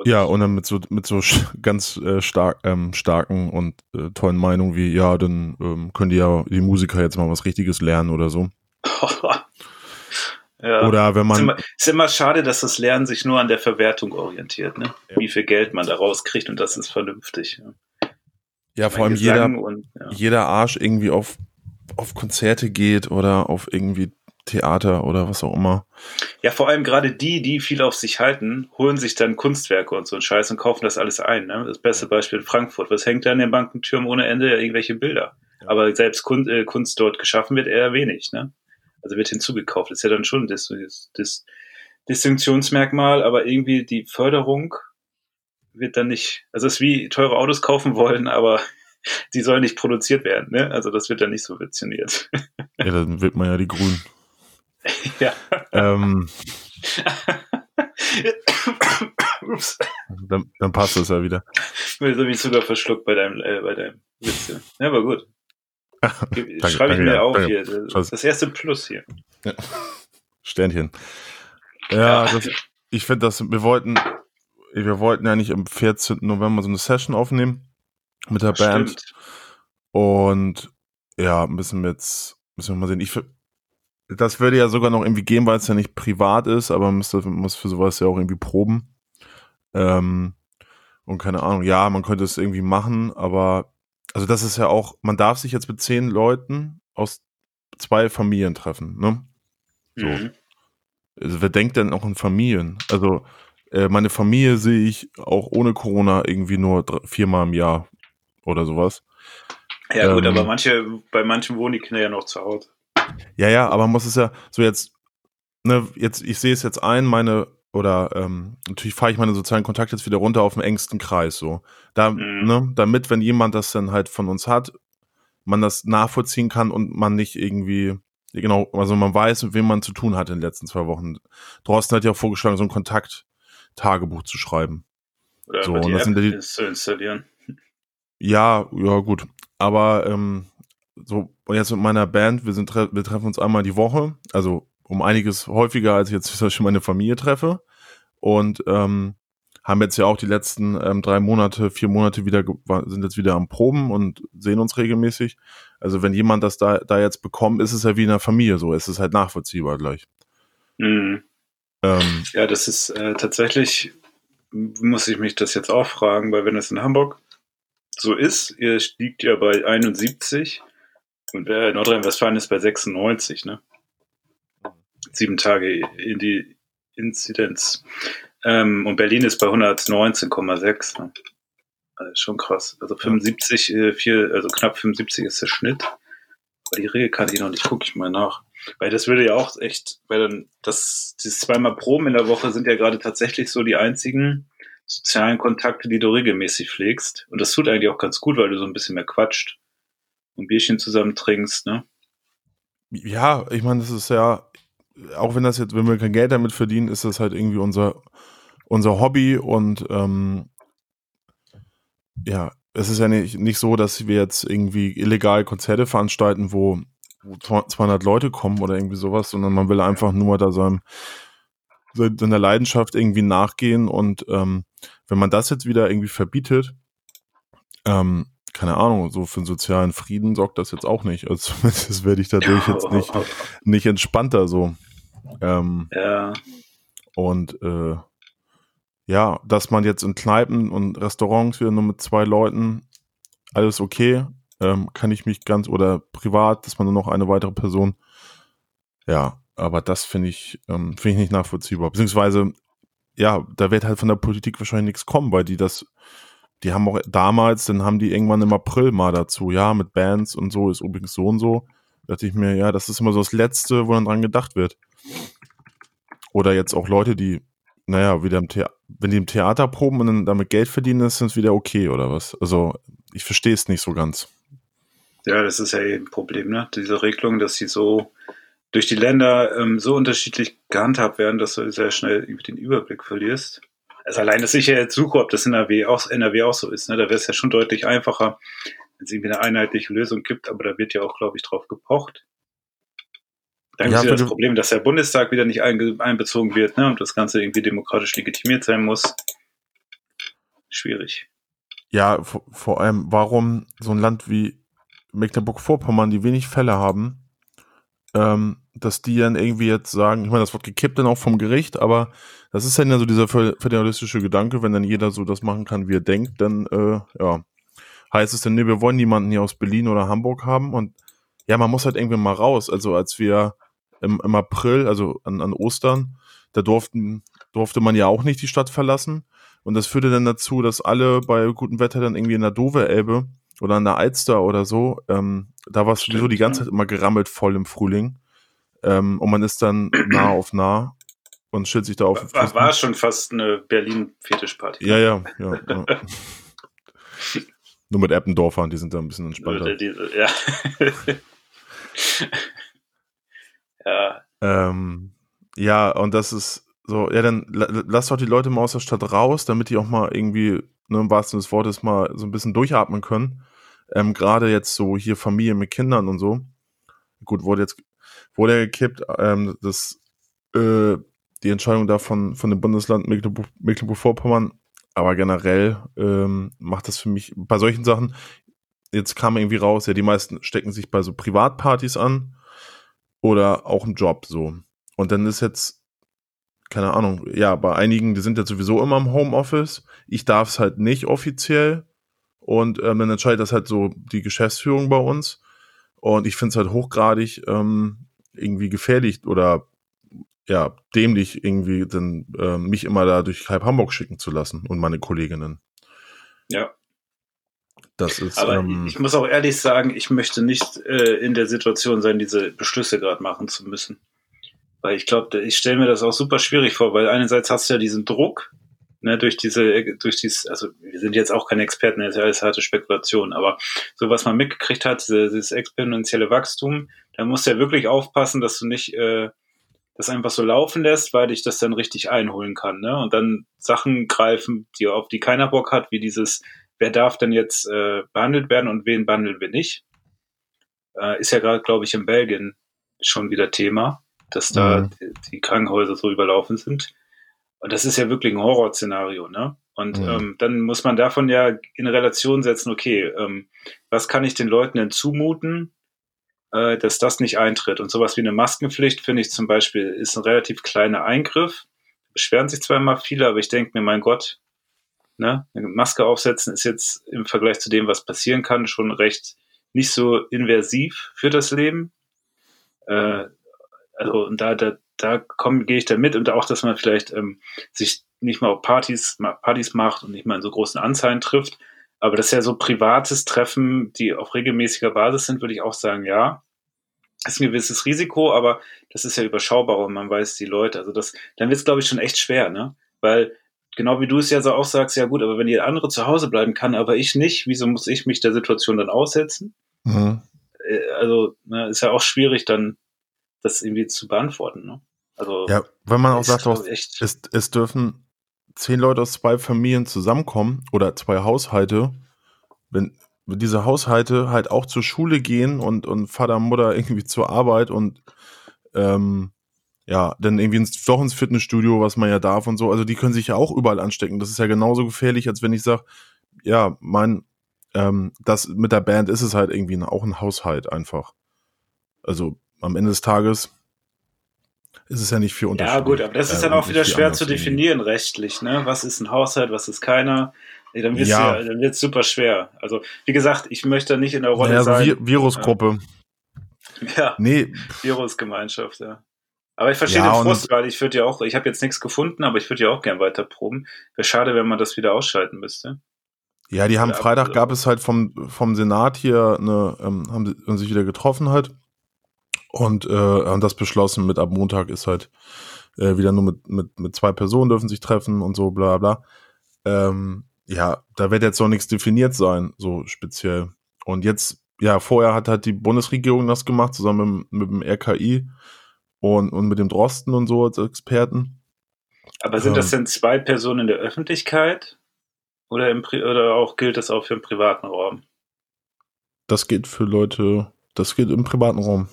Ja und dann mit so mit so ganz äh, stark ähm, starken und äh, tollen Meinungen wie ja, dann ähm, können die ja die Musiker jetzt mal was Richtiges lernen oder so. ja. Oder wenn ist, man immer, ist immer schade, dass das Lernen sich nur an der Verwertung orientiert, ne? Ja. Wie viel Geld man da rauskriegt und das ist vernünftig. Ja. ja vor allem jeder Und, jeder Arsch irgendwie auf auf Konzerte geht oder auf irgendwie Theater oder was auch immer. ja, vor allem gerade die, die viel auf sich halten, holen sich dann Kunstwerke und so einen Scheiß und kaufen das alles ein. Ne? Das beste Beispiel in Frankfurt. Was hängt da an den Bankentürmen ohne Ende? Irgendwelche Bilder. Ja. Aber selbst Kunst, äh, Kunst dort geschaffen wird eher wenig. Ne? Also wird hinzugekauft. Das ist ja dann schon das, das, das Distinktionsmerkmal, aber irgendwie die Förderung wird dann nicht, also es ist wie teure Autos kaufen wollen, aber die sollen nicht produziert werden. Ne? Also das wird dann nicht subventioniert. Ja, dann wird man ja die Grünen. Ja. Ähm, Ups. dann, dann passt das ja wieder. Ich bin mich sogar verschluckt bei deinem, äh, bei deinem Witz. Ja, Ja, aber gut. Danke, Schreibe ich danke, mir ja, auf danke. hier. Das, das erste Plus hier. Sternchen. Ja, Ja. Das, ich finde das, wir wollten, wir wollten ja nicht am 14. November so eine Session aufnehmen mit der Band. Stimmt. Und ja, müssen wir jetzt, müssen wir mal sehen. Ich, fi- das würde ja sogar noch irgendwie gehen, weil es ja nicht privat ist, aber man müsste, muss für sowas ja auch irgendwie proben. Ähm, und keine Ahnung, ja, man könnte es irgendwie machen, aber also das ist ja auch, man darf sich jetzt mit zehn Leuten aus zwei Familien treffen, ne? So. Mhm. Also wer denkt denn auch in Familien? Also äh, meine Familie sehe ich auch ohne Corona irgendwie nur dr- viermal im Jahr oder sowas. Ja, gut, Ähm. aber manche, bei manchen wohnen die Kinder ja noch zu Hause. Ja, ja, aber man muss es ja so jetzt, ne, jetzt, ich sehe es jetzt ein, meine, oder ähm, natürlich fahre ich meine sozialen Kontakte jetzt wieder runter auf den engsten Kreis, so. Da, Mhm. ne, damit, wenn jemand das dann halt von uns hat, man das nachvollziehen kann und man nicht irgendwie, genau, also man weiß, mit wem man zu tun hat in den letzten zwei Wochen. Thorsten hat ja auch vorgeschlagen, so ein Kontakttagebuch zu schreiben. Oder So, die und das App die- installieren. Ja, ja, gut. Aber ähm, so, und jetzt mit meiner Band, wir, sind, wir treffen uns einmal die Woche, also um einiges häufiger, als ich jetzt zum Beispiel meine Familie treffe. Und ähm, haben jetzt ja auch die letzten ähm, drei Monate, vier Monate wieder, sind jetzt wieder am Proben und sehen uns regelmäßig. Also wenn jemand das da, da jetzt bekommt, ist es ja wie in der Familie so. Es ist halt nachvollziehbar gleich. Mhm. Ähm, Ja, das ist äh, tatsächlich, muss ich mich das jetzt auch fragen, weil wenn es in Hamburg so ist, ihr liegt ja bei 71 und äh, Nordrhein-Westfalen ist bei 96, ne? Sieben Tage in die Inzidenz. Ähm, und Berlin ist bei 119,6. Ne? Also schon krass. Also 75, äh, viel, also knapp 75 ist der Schnitt. Aber die Regel kann ich noch nicht, gucke ich mal nach. Weil das würde ja auch echt, weil dann das, dieses zweimal Proben in der Woche sind ja gerade tatsächlich so die einzigen sozialen Kontakte, die du regelmäßig pflegst. Und das tut eigentlich auch ganz gut, weil du so ein bisschen mehr quatscht und Bierchen zusammen trinkst, ne? Ja, ich meine, das ist ja, auch wenn das jetzt, wenn wir kein Geld damit verdienen, ist das halt irgendwie unser, unser Hobby und ähm, ja, es ist ja nicht, nicht so, dass wir jetzt irgendwie illegal Konzerte veranstalten, wo, wo 200 Leute kommen oder irgendwie sowas, sondern man will einfach nur da seinem, seiner Leidenschaft irgendwie nachgehen und ähm, wenn man das jetzt wieder irgendwie verbietet, ähm, keine Ahnung, so für den sozialen Frieden sorgt das jetzt auch nicht. Also zumindest werde ich dadurch jetzt nicht, nicht entspannter so. Ähm, Ja, und äh, ja, dass man jetzt in Kneipen und Restaurants wieder nur mit zwei Leuten, alles okay, ähm, kann ich mich ganz, oder privat, dass man nur noch eine weitere Person, ja, aber das finde ich, ähm, finde ich nicht nachvollziehbar. Beziehungsweise, ja, da wird halt von der Politik wahrscheinlich nichts kommen, weil die das, die haben auch damals, dann haben die irgendwann im April mal dazu, ja, mit Bands und so, ist übrigens so und so. Da dachte ich mir, ja, das ist immer so das Letzte, wo dann dran gedacht wird. Oder jetzt auch Leute, die, naja, wieder im Theater, wenn die im Theater proben und dann damit Geld verdienen, ist es wieder okay, oder was? Also, ich verstehe es nicht so ganz. ja, das ist ja eben ein Problem, ne? Diese Regelung, dass sie so durch die Länder ähm, so unterschiedlich gehandhabt werden, dass du sehr schnell den Überblick verlierst. Also allein, dass ich ja jetzt suche, ob das in NRW auch, NRW auch so ist, ne? Da wäre es ja schon deutlich einfacher, wenn es irgendwie eine einheitliche Lösung gibt, aber da wird ja auch, glaube ich, drauf gepocht. Dann Ja, ist wieder das Problem, dass der Bundestag wieder nicht einbezogen wird, ne? Und das Ganze irgendwie demokratisch legitimiert sein muss. Schwierig. Ja, vor, vor allem, warum so ein Land wie Mecklenburg-Vorpommern, die wenig Fälle haben, ähm, dass die dann irgendwie jetzt sagen, ich meine, das wird gekippt dann auch vom Gericht, aber das ist dann ja so dieser föder- föderalistische Gedanke, wenn dann jeder so das machen kann, wie er denkt, dann, äh, ja, heißt es dann, nee, wir wollen niemanden hier aus Berlin oder Hamburg haben und ja, man muss halt irgendwie mal raus. Also als wir im, im April, also an, an Ostern, da durften, durfte man ja auch nicht die Stadt verlassen. Und das führte dann dazu, dass alle bei gutem Wetter dann irgendwie in der Dove-Elbe oder an der Alster oder so, ähm, da war es sowieso die ganze ja. Zeit immer gerammelt voll im Frühling. Ähm, und man ist dann nah auf nah und stellt sich da auf. War, war schon fast eine Berlin-Fetischparty. Ja, ja, ja. ja. Nur mit Eppendorfern, die sind da ein bisschen entspannter. Oder diese, ja. ja, Ähm, ja, und das ist so, ja, dann la- lass doch die Leute mal aus der Stadt raus, damit die auch mal irgendwie, ne, im wahrsten Sinne des Wortes, mal so ein bisschen durchatmen können. Ähm, Gerade jetzt so hier Familie mit Kindern und so. Gut, wurde jetzt, wurde ja gekippt, ähm, das, äh, die Entscheidung da von, dem Bundesland Mecklenburg- Mecklenburg-Vorpommern, aber generell ähm, macht das für mich bei solchen Sachen, jetzt kam irgendwie raus, ja, die meisten stecken sich bei so Privatpartys an oder auch im Job so. Und dann ist jetzt, keine Ahnung, ja, bei einigen, die sind jetzt sowieso immer im Homeoffice. Ich darf es halt nicht offiziell. Und ähm, dann entscheidet das halt so die Geschäftsführung bei uns. Und ich finde es halt hochgradig ähm, irgendwie gefährlich oder ja, dämlich irgendwie dann äh, mich immer da durch halb Hamburg schicken zu lassen und meine Kolleginnen. Ja. Das ist. Aber ähm, ich muss auch ehrlich sagen, ich möchte nicht äh, in der Situation sein, diese Beschlüsse gerade machen zu müssen. Weil ich glaube, ich stelle mir das auch super schwierig vor, weil einerseits hast du ja diesen Druck, ne, durch diese, durch dieses, also wir sind jetzt auch keine Experten, das ist ja alles harte Spekulation, aber so was man mitgekriegt hat, diese, dieses exponentielle Wachstum, da musst du ja wirklich aufpassen, dass du nicht äh, das einfach so laufen lässt, weil dich das dann richtig einholen kann, ne? Und dann Sachen greifen, die auf die keiner Bock hat, wie dieses, wer darf denn jetzt äh, behandelt werden und wen behandeln wir nicht? Äh, ist ja gerade, glaube ich, in Belgien schon wieder Thema, dass da Mhm. die, die Krankenhäuser so überlaufen sind. Und das ist ja wirklich ein Horrorszenario, ne? Und Mhm. ähm, dann muss man davon ja in Relation setzen, okay, ähm, was kann ich den Leuten denn zumuten, äh, dass das nicht eintritt? Und sowas wie eine Maskenpflicht, finde ich zum Beispiel, ist ein relativ kleiner Eingriff. Beschweren sich zwar immer viele, aber ich denke mir, mein Gott, ne, eine Maske aufsetzen ist jetzt im Vergleich zu dem, was passieren kann, schon recht nicht so inversiv für das Leben. Äh, also und da, da, da komm, gehe ich da mit und auch, dass man vielleicht ähm, sich nicht mal auf Partys, Partys macht und nicht mal in so großen Anzahlen trifft. Aber das ist ja so privates Treffen, die auf regelmäßiger Basis sind, würde ich auch sagen, ja. Das ist ein gewisses Risiko, aber das ist ja überschaubar und man weiß die Leute. Also das, dann wird es, glaube ich, schon echt schwer, ne? Weil, genau wie du es ja so auch sagst, ja gut, aber wenn jeder andere zu Hause bleiben kann, aber ich nicht, wieso muss ich mich der Situation dann aussetzen? mhm. Äh, Also, ne, ist ja auch schwierig, dann das irgendwie zu beantworten, ne? Also, Ja, wenn man auch sagt, auch, echt, es, es dürfen zehn Leute aus zwei Familien zusammenkommen oder zwei Haushalte, wenn diese Haushalte halt auch zur Schule gehen und, und Vater, Mutter irgendwie zur Arbeit und ähm, ja, dann irgendwie ins, doch ins Fitnessstudio, was man ja darf und so. Also die können sich ja auch überall anstecken. Das ist ja genauso gefährlich, als wenn ich sage, ja, mein, ähm, das mit der Band ist es halt irgendwie auch ein Haushalt einfach. Also am Ende des Tages ist es ja nicht viel Unterschied. ja gut, aber das ist äh, dann auch wieder schwer zu definieren rechtlich, ne? Was ist ein Haushalt, was ist keiner? Ey, Dann wird's Ja. ja. wird's super schwer. Also, wie gesagt, ich möchte nicht in der Rolle so sein. Vi Virusgruppe. Ja, Nee, Virusgemeinschaft, ja. Aber ich verstehe Ja, den Frust, weil ich würde ja auch, ich habe jetzt nichts gefunden, aber ich würde ja auch gern weiter proben. Wäre schade, wenn man das wieder ausschalten müsste. ja, die haben Ja, Freitag also- gab es halt vom, vom Senat hier eine, ähm, haben sie haben sich wieder getroffen halt und äh, haben das beschlossen mit ab Montag ist halt äh, wieder nur mit, mit, mit zwei Personen dürfen sich treffen und so bla bla. Ähm, ja, da wird jetzt noch nichts definiert sein, so speziell. Und jetzt, ja, vorher hat halt die Bundesregierung das gemacht, zusammen mit, mit dem RKI und, und mit dem Drosten und so als Experten. Aber sind das Ähm. denn zwei Personen in der Öffentlichkeit? Oder, im Pri oder auch gilt das auch für den privaten Raum? Das geht für Leute, das geht im privaten Raum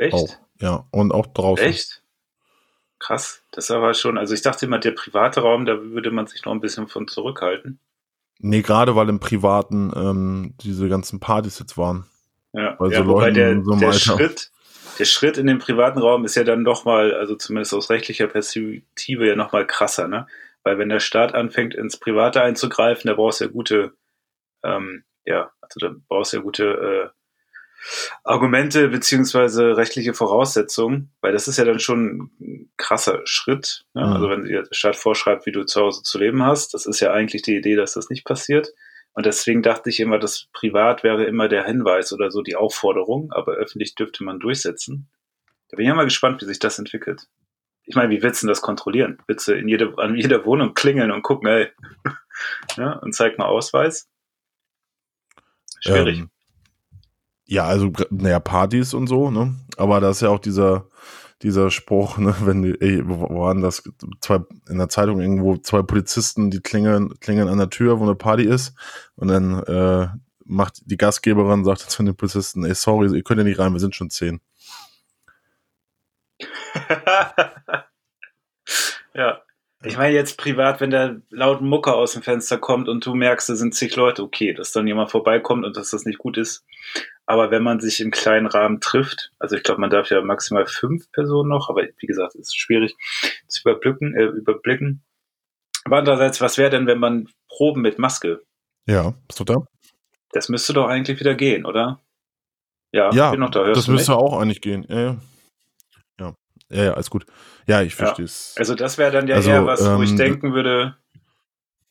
Echt? auch. Ja, und auch draußen. Echt? Krass. Das ist aber schon, also ich dachte immer, der private Raum, da würde man sich noch ein bisschen von zurückhalten. Nee, gerade weil im Privaten ähm, diese ganzen Partys jetzt waren. Ja, Bei ja so Leuten der, so der. Schritt, der Schritt in den privaten Raum ist ja dann nochmal, also zumindest aus rechtlicher Perspektive ja nochmal krasser, ne? Weil wenn der Staat anfängt, ins Private einzugreifen, da brauchst du ja gute, ähm, ja, also da brauchst du ja gute äh, Argumente beziehungsweise rechtliche Voraussetzungen, weil das ist ja dann schon ein krasser Schritt. Ne? Mhm. Also wenn der Staat vorschreibt, wie du zu Hause zu leben hast, das ist ja eigentlich die Idee, dass das nicht passiert. Und deswegen dachte ich immer, das Privat wäre immer der Hinweis oder so die Aufforderung, aber öffentlich dürfte man durchsetzen. Da bin ich ja mal gespannt, wie sich das entwickelt. Ich meine, wie willst du denn das kontrollieren? Willst du in jede, an jeder Wohnung klingeln und gucken, ey, ja, und zeig mal Ausweis? Schwierig. Ähm, ja, also, naja, Partys und so, ne? Aber da ist ja auch dieser, dieser Spruch, ne, wenn ey, wo waren das? Zwei, in der Zeitung irgendwo zwei Polizisten, die klingeln, klingeln an der Tür, wo eine Party ist. Und dann äh, macht die Gastgeberin, sagt zu den Polizisten, ey, sorry, ihr könnt ja nicht rein, wir sind schon zehn. ja. Ich meine jetzt privat, wenn der laut Mucker aus dem Fenster kommt und du merkst, da sind zig Leute, okay, dass dann jemand vorbeikommt und dass das nicht gut ist. Aber wenn man sich im kleinen Rahmen trifft, also ich glaube, man darf ja maximal fünf Personen noch, aber wie gesagt, es ist schwierig zu überblicken. Äh, überblicken. Aber andererseits, was wäre denn, wenn man Proben mit Maske Ja, bist du da? Das müsste doch eigentlich wieder gehen, oder? Ja, Ja, ich bin noch da. Das müsste auch eigentlich gehen. Ja, ja. Ja, ja, ja alles gut. Ja, ich verstehe es. Also das wäre dann ja Also, eher was, wo ich ähm, denken würde,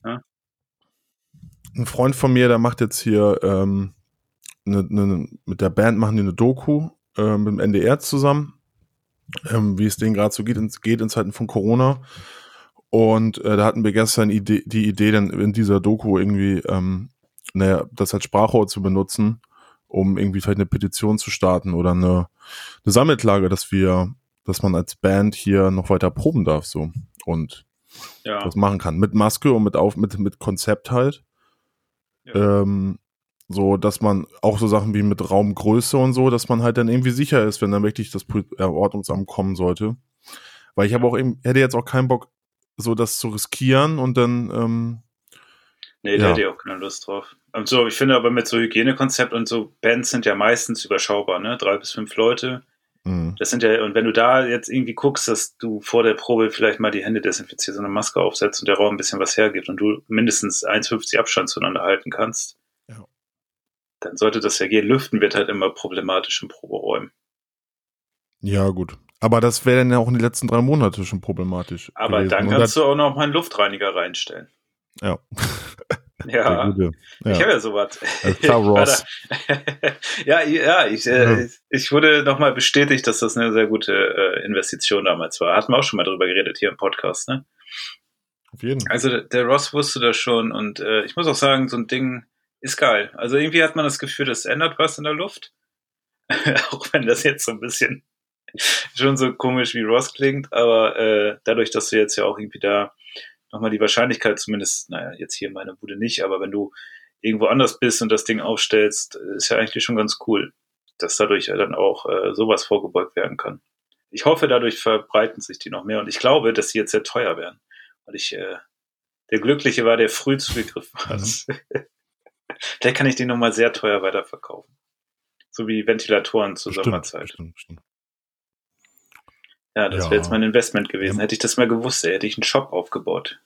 Ein Freund von mir, der macht jetzt hier ähm, ne, ne, mit der Band machen die eine Doku äh, mit dem NDR zusammen, ähm, wie es denen gerade so geht in, geht in Zeiten von Corona. Und äh, da hatten wir gestern Idee, die Idee, dann in dieser Doku irgendwie, ähm, naja, das als Sprachrohr zu benutzen, um irgendwie vielleicht eine Petition zu starten oder eine, eine Sammelklage, dass wir, dass man als Band hier noch weiter proben darf, so. Und ja, das machen kann. Mit Maske und mit auf, mit, mit Konzept halt. Ja. Ähm, so, dass man auch so Sachen wie mit Raumgröße und so, dass man halt dann irgendwie sicher ist, wenn dann wirklich das äh, Ordnungsamt kommen sollte. Weil ich habe auch eben, hätte jetzt auch keinen Bock, so das zu riskieren und dann, ähm, nee, da ja. hätte ich auch keine Lust drauf. Und so, ich finde aber mit so Hygienekonzept und so Bands sind ja meistens überschaubar, ne? Drei bis fünf Leute. mh, Das sind ja, und wenn du da jetzt irgendwie guckst, dass du vor der Probe vielleicht mal die Hände desinfizierst und eine Maske aufsetzt und der Raum ein bisschen was hergibt und du mindestens 1,50 Abstand zueinander halten kannst. Dann sollte das ja gehen. Lüften wird halt immer problematisch in Proberäumen. ja, gut. Aber das wäre dann ja auch in den letzten drei Monate schon problematisch. Aber gewesen. dann kannst du auch noch mal einen Luftreiniger reinstellen. ja, Ja, gute. ich Ja. habe ja sowas. Da- ja, ja, ich, äh, ich wurde nochmal bestätigt, dass das eine sehr gute äh, Investition damals war. Hatten wir auch schon mal drüber geredet hier im Podcast, ne? Auf jeden. Also der- der Ross wusste das schon und äh, ich muss auch sagen, so ein Ding ist geil. Also irgendwie hat man das Gefühl, das ändert was in der Luft. auch wenn das jetzt so ein bisschen schon so komisch wie Ross klingt, aber äh, dadurch, dass du jetzt ja auch irgendwie da nochmal die Wahrscheinlichkeit zumindest, naja, jetzt hier in meiner Bude nicht, aber wenn du irgendwo anders bist und das Ding aufstellst, ist ja eigentlich schon ganz cool, dass dadurch ja dann auch äh, sowas vorgebeugt werden kann. Ich hoffe, dadurch verbreiten sich die noch mehr und ich glaube, dass die jetzt sehr teuer werden, weil ich äh, der Glückliche war, der früh zugegriffen hat. Vielleicht kann ich den nochmal sehr teuer weiterverkaufen. So wie Ventilatoren zur Stimmt, Sommerzeit. stimmt, stimmt. Ja, das Ja. wäre jetzt mein Investment gewesen. Ja. Hätte ich das mal gewusst, hätte ich einen Shop aufgebaut.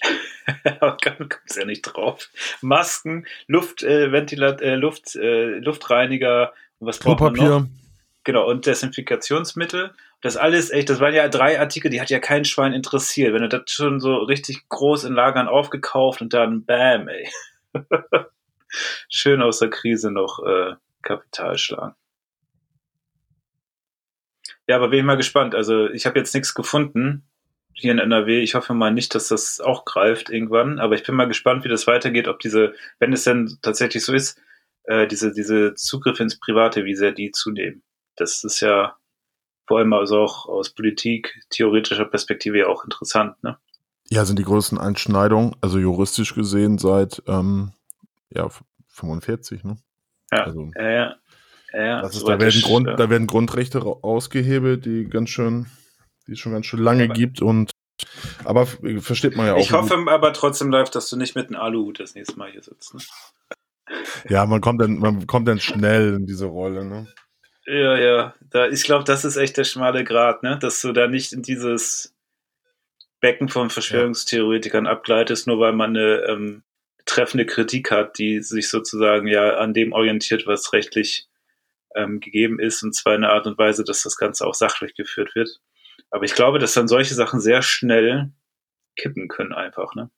Aber kommst ja nicht drauf. Masken, Luft, äh, Ventilat, äh, Luft, äh, Luftreiniger und was braucht man noch? Genau, und Desinfikationsmittel. Das alles, echt, das waren ja drei Artikel, die hat ja kein Schwein interessiert. Wenn du das schon so richtig groß in Lagern aufgekauft und dann bam, ey. Schön aus der Krise noch äh, Kapital schlagen. Ja, aber bin ich mal gespannt. Also ich habe jetzt nichts gefunden hier in NRW. Ich hoffe mal nicht, dass das auch greift irgendwann. Aber ich bin mal gespannt, wie das weitergeht, ob diese, wenn es denn tatsächlich so ist, äh, diese, diese Zugriffe ins Private, wie sehr die zunehmen. Das ist ja vor allem also auch aus Politik, theoretischer Perspektive ja auch interessant, ne? Ja, sind die größten Einschneidungen, also juristisch gesehen seit ähm, ja, 45, ne? Ja, Also, ja, ja. ja, ja das ist, da, werden Grund, äh, da werden Grundrechte ausgehebelt, die ganz schön, die es schon ganz schön lange Aber- gibt und aber versteht man ja auch. ich hoffe aber trotzdem live, dass du nicht mit einem Aluhut das nächste Mal hier sitzt. Ne? Ja, man kommt dann, man kommt dann schnell in diese Rolle, ne? Ja, ja. Da, ich glaube, das ist echt der schmale Grat, ne? Dass du da nicht in dieses Becken von Verschwörungstheoretikern abgleitest, nur weil man eine ähm, treffende Kritik hat, die sich sozusagen ja an dem orientiert, was rechtlich ähm, gegeben ist, und zwar in einer Art und Weise, dass das Ganze auch sachlich geführt wird. Aber ich glaube, dass dann solche Sachen sehr schnell kippen können, einfach, ne?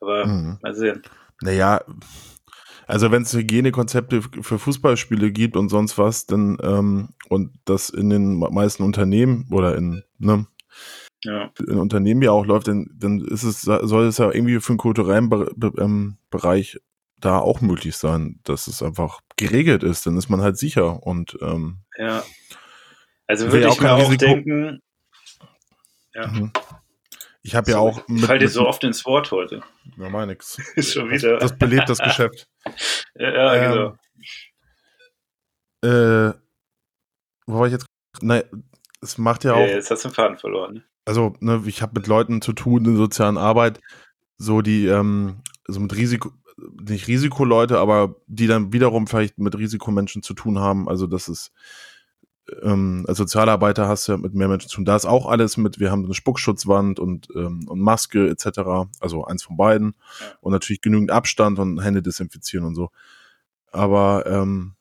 Aber Mhm. mal sehen. Naja, also wenn es Hygienekonzepte für Fußballspiele gibt und sonst was, dann ähm, und das in den meisten Unternehmen oder in, ne, Ja. in Unternehmen ja auch läuft, dann, dann ist es, soll es ja irgendwie für den kulturellen Be Be ähm, Bereich da auch möglich sein, dass es einfach geregelt ist, dann ist man halt sicher und ähm, Ja. Also würde ja ich auch mir auch Risiko- denken, ja. mhm. ich habe ja auch ich fall dir so oft ins Wort heute. ja, mal nix. Ist schon wieder. Das, das belebt das Geschäft. Ja, ja Ähm, genau. Äh, wo war ich jetzt? Nein, es macht ja Ja, auch, jetzt hast du den Faden verloren. Also ne, ich habe mit Leuten zu tun in sozialen Arbeit, so die, ähm, so mit Risiko, nicht Risikoleute, aber die dann wiederum vielleicht mit Risikomenschen zu tun haben. Also das ist, ähm, als Sozialarbeiter hast du ja mit mehr Menschen zu tun. Da ist auch alles mit, wir haben eine Spuckschutzwand und, ähm, und Maske etc. Also eins von beiden. Ja. Und natürlich genügend Abstand und Hände desinfizieren und so. Aber ähm,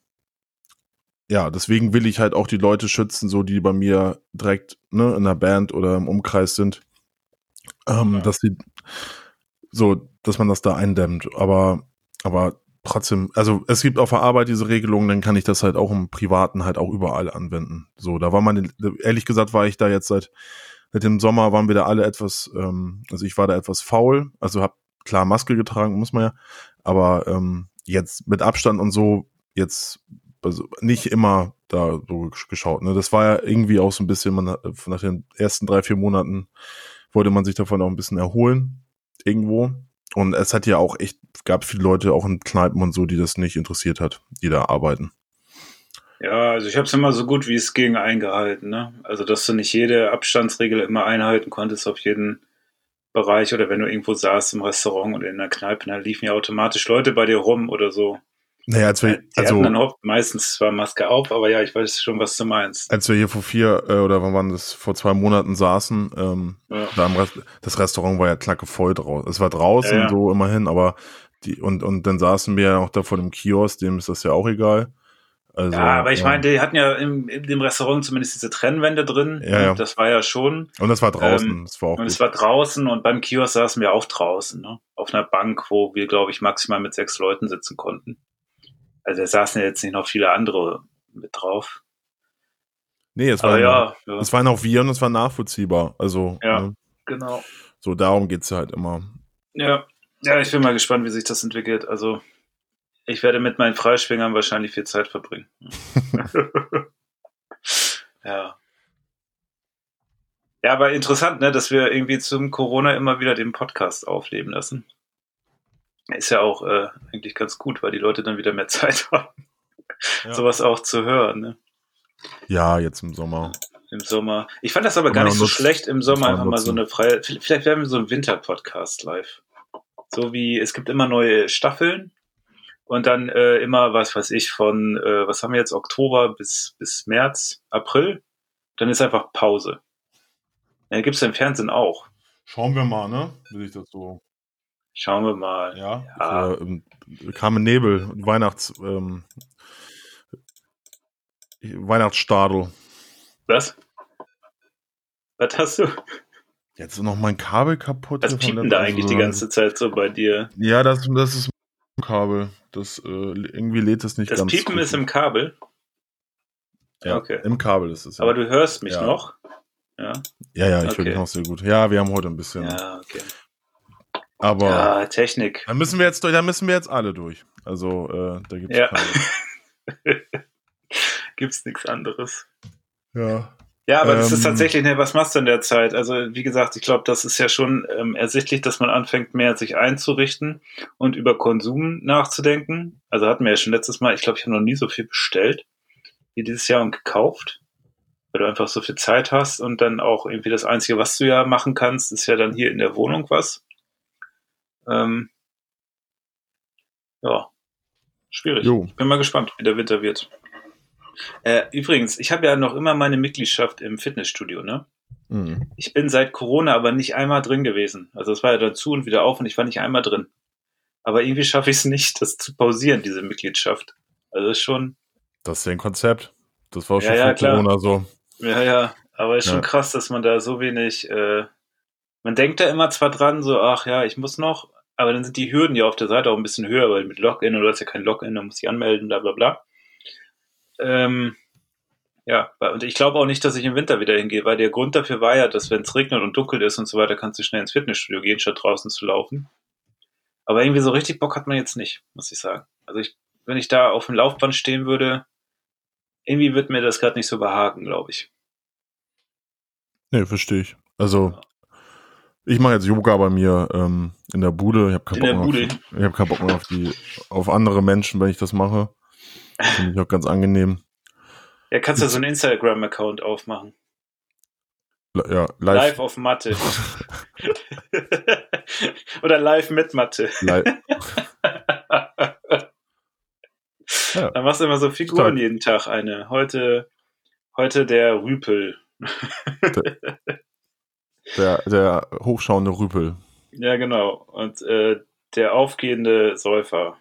ja, deswegen will ich halt auch die Leute schützen, so die bei mir direkt ne, in der Band oder im Umkreis sind. Ähm, Ja. dass sie so, dass man das da eindämmt. Aber, aber trotzdem, also es gibt auf der Arbeit diese Regelung, dann kann ich das halt auch im Privaten halt auch überall anwenden. So, da war man, ehrlich gesagt, war ich da jetzt seit, seit dem Sommer waren wir da alle etwas, ähm, also ich war da etwas faul, also hab klar Maske getragen, muss man ja, aber ähm, jetzt mit Abstand und so, jetzt also nicht immer da so geschaut. Ne? Das war ja irgendwie auch so ein bisschen, man nach den ersten drei, vier Monaten wollte man sich davon auch ein bisschen erholen, irgendwo. Und es hat ja auch echt, gab viele Leute auch in Kneipen und so, die das nicht interessiert hat, die da arbeiten. Ja, also ich habe es immer so gut wie es ging eingehalten. Ne? Also, dass du nicht jede Abstandsregel immer einhalten konntest auf jeden Bereich oder wenn du irgendwo saßt im Restaurant oder in der Kneipe, dann liefen ja automatisch Leute bei dir rum oder so. Naja, als wir, Die also, hatten dann auch meistens zwar Maske auf, aber ja, ich weiß schon, was du meinst. als wir hier vor vier, äh, oder wann waren das, vor zwei Monaten saßen, ähm, Ja. da im Rest, das Restaurant war ja knacke voll draußen. Es war draußen Ja, ja. so immerhin, aber die, und, und dann saßen wir ja auch da vor dem Kiosk, dem ist das ja auch egal. Also, Ja, aber ich ähm, meine, die hatten ja im, in dem Restaurant zumindest diese Trennwände drin. Ja, ja. Und Das war ja schon. Und das war draußen, ähm, das war auch Und es war draußen und beim Kiosk saßen wir auch draußen, ne? Auf einer Bank, wo wir, glaube ich, maximal mit sechs Leuten sitzen konnten. Also da saßen ja jetzt nicht noch viele andere mit drauf. nee, es waren, ja, ja, es waren auch wir und es war nachvollziehbar. Also, Ja. ne, genau. so darum geht's ja halt immer. Ja. ja, ich bin mal gespannt, wie sich das entwickelt. Also ich werde mit meinen Freischwingern wahrscheinlich viel Zeit verbringen. ja. Ja, aber interessant, ne, dass wir irgendwie zum Corona immer wieder den Podcast aufleben lassen. Ist ja auch äh, eigentlich ganz gut, weil die Leute dann wieder mehr Zeit haben, Ja. sowas auch zu hören, ne? Ja, jetzt im Sommer. Im Sommer. Ich fand das aber gar nicht so nutzen. schlecht im Sommer einfach mal so nutzen. eine freie. Vielleicht werden wir so ein Winter-Podcast live. So wie es gibt immer neue Staffeln und dann äh, immer, was weiß ich, von äh, was haben wir jetzt, Oktober bis, bis März, April. Dann ist einfach Pause. Ja, gibt's im Fernsehen auch. Schauen wir mal, ne? Will ich das so. Schauen wir mal. Ja. Ja. Ist, äh, ähm, kam Nebel, Weihnachts, ähm, Weihnachtsstadel. Was? Was hast du? Jetzt ist noch mein Kabel kaputt. Piept der- da eigentlich die ganze Zeit so bei dir? Ja, das, das ist ein Kabel. Das äh, irgendwie lädt es nicht Das ganz. Piepen gut. ist im Kabel, ja, okay. Im Kabel ist es. Ja, aber du hörst mich Ja. noch. Ja, ja, ja, ich Okay. höre dich noch sehr gut. Ja, wir haben heute ein bisschen. ja, okay. Aber Ja, Technik. da müssen wir jetzt durch, da müssen wir jetzt alle durch. Also äh, da gibt's Ja. keine. Gibt's nichts anderes. Ja. Ja, aber das ist Ähm. tatsächlich, ne, was machst du in der Zeit? Also, wie gesagt, ich glaube, das ist ja schon ähm, ersichtlich, dass man anfängt, mehr sich einzurichten und über Konsum nachzudenken. Also hatten wir ja schon letztes Mal, ich glaube, ich habe noch nie so viel bestellt wie dieses Jahr und gekauft, weil du einfach so viel Zeit hast und dann auch irgendwie das Einzige, was du ja machen kannst, ist ja dann hier in der Wohnung was. Ähm, ja, schwierig. Jo. Bin mal gespannt, wie der Winter wird. Äh, übrigens, ich habe ja noch immer meine Mitgliedschaft im Fitnessstudio, ne? Mhm. Ich bin seit Corona aber nicht einmal drin gewesen. Also es war ja dann zu und wieder auf und ich war nicht einmal drin. Aber irgendwie schaffe ich es nicht, das zu pausieren, diese Mitgliedschaft. Also ist schon, Das ist ja ein Konzept. Das war auch Ja, schon ja, vor klar. Corona so. ja, ja, aber ist schon Ja. krass, dass man da so wenig, äh, man denkt da immer zwar dran, so, ach ja, ich muss noch, aber dann sind die Hürden ja auf der Seite auch ein bisschen höher, weil mit Login, oder du hast ja kein Login, dann musst du dich anmelden, bla bla bla. Ähm, ja, und ich glaube auch nicht, dass ich im Winter wieder hingehe, weil der Grund dafür war ja, dass wenn es regnet und dunkel ist und so weiter, kannst du schnell ins Fitnessstudio gehen, statt draußen zu laufen. Aber irgendwie so richtig Bock hat man jetzt nicht, muss ich sagen. Also ich, wenn ich da auf dem Laufband stehen würde, irgendwie wird mir das gerade nicht so behagen, glaube ich. Nee, verstehe ich. Also, ich mache jetzt Yoga bei mir ähm, in der Bude. Ich habe keinen, Bock mehr auf ich hab keinen Bock mehr auf die, auf andere Menschen, wenn ich das mache. Finde ich auch ganz angenehm. Ja, kannst du so einen Instagram-Account aufmachen. Ja, Live, live. auf Mathe. Oder live mit Mathe. live. Ja. Dann machst du immer so Figuren Stark. jeden Tag eine. Heute, Heute der Rüpel. Der, der hochschauende Rüpel. Ja, genau. Und äh, der aufgehende Säufer.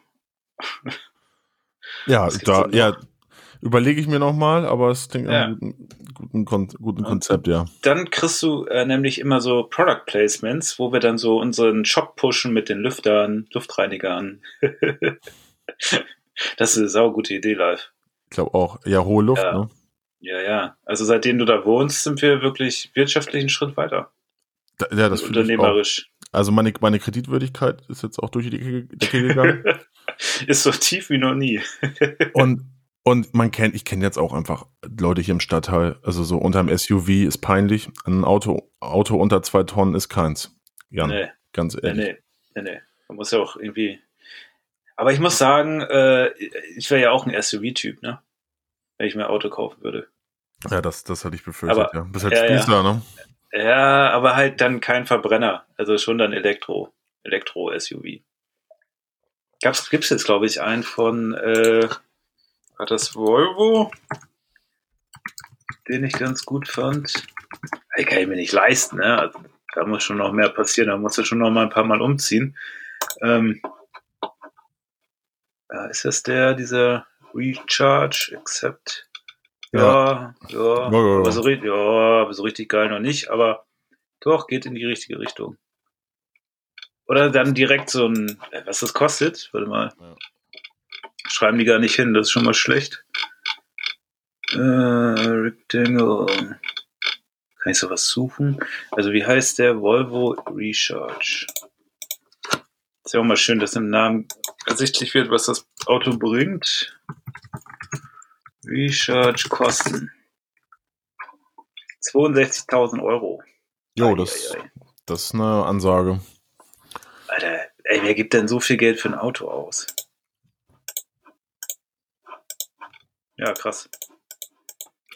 Ja, da, ja, überlege ich mir nochmal, aber es klingt Ja. einem guten, guten Konzept, ja. Dann kriegst du äh, nämlich immer so Product Placements, wo wir dann so unseren Shop pushen mit den Lüftern, Luftreinigern. das ist eine saugute Idee live. Ich glaube auch. Ja, hohe Luft, Ja. ne? Ja, ja. Also seitdem du da wohnst, sind wir wirklich wirtschaftlich einen Schritt weiter. Da, ja, das auch. unternehmerisch. Also meine, meine Kreditwürdigkeit ist jetzt auch durch die Decke, gegangen. Ist so tief wie noch nie. und, und man kennt, ich kenne jetzt auch einfach Leute hier im Stadtteil, also so unterm SUV ist peinlich. Ein Auto, Auto unter zwei Tonnen ist keins. Jan, Nee, ganz ehrlich. nee, nee, nee. Man muss ja auch irgendwie. Aber ich muss sagen, äh, ich wäre ja auch ein SUV-Typ, ne? Wenn ich mir ein Auto kaufen würde. Ja, das, das hatte ich befürchtet, Aber- ja. Bist halt ja, ja. Spießer, ne? Ja, aber halt dann kein Verbrenner. Also schon dann Elektro. Elektro-SUV. Gab's, gibt's jetzt, glaube ich, einen von, äh, war das Volvo? Den ich ganz gut fand. Ey, kann ich mir nicht leisten, ne? Also, da muss schon noch mehr passieren. Da musst du schon noch mal ein paar Mal umziehen. Ähm, äh, ist das der, dieser Recharge Accept? Ja, ja, Ja, ja. Aber, so, ja aber so richtig geil noch nicht, aber doch, geht in die richtige Richtung. Oder dann direkt so ein, äh, was das kostet, warte mal. Schreiben die gar nicht hin, das ist schon mal schlecht. Äh, Rectangle. Kann ich sowas suchen? Also wie heißt der Volvo Recharge? Ist ja auch mal schön, dass im Namen ersichtlich wird, was das Auto bringt. Recharge Kosten. 62.000 Euro. Jo, das, das ist eine Ansage. Alter, ey, wer gibt denn so viel Geld für ein Auto aus? Ja, krass.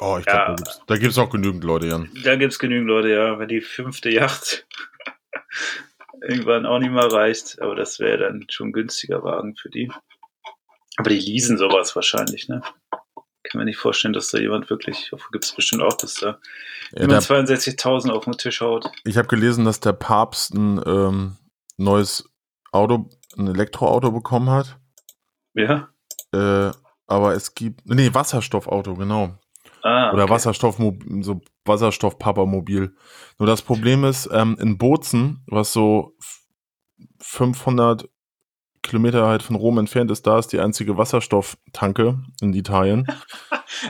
Oh, ich Ja. glaube, da da gibt's auch genügend Leute, Jan. Da gibt's genügend Leute, ja, wenn die fünfte Yacht irgendwann auch nicht mehr reicht. Aber das wäre dann schon ein günstiger Wagen für die. Aber die leasen sowas wahrscheinlich, ne? Kann mir nicht vorstellen, dass da jemand wirklich, gibt's bestimmt auch, dass da Ja, jemand der, 62.000 auf den Tisch haut. ich habe gelesen, dass der Papst ein ähm, neues Auto, ein Elektroauto bekommen hat. Ja? Äh, aber es gibt, nee, Wasserstoffauto, genau. Ah, Oder okay. Wasserstoff, so Wasserstoff-Papa-Mobil. Nur das Problem ist, ähm, in Bozen, was so f- 500 Kilometer halt von Rom entfernt ist, da ist die einzige Wasserstofftanke in Italien.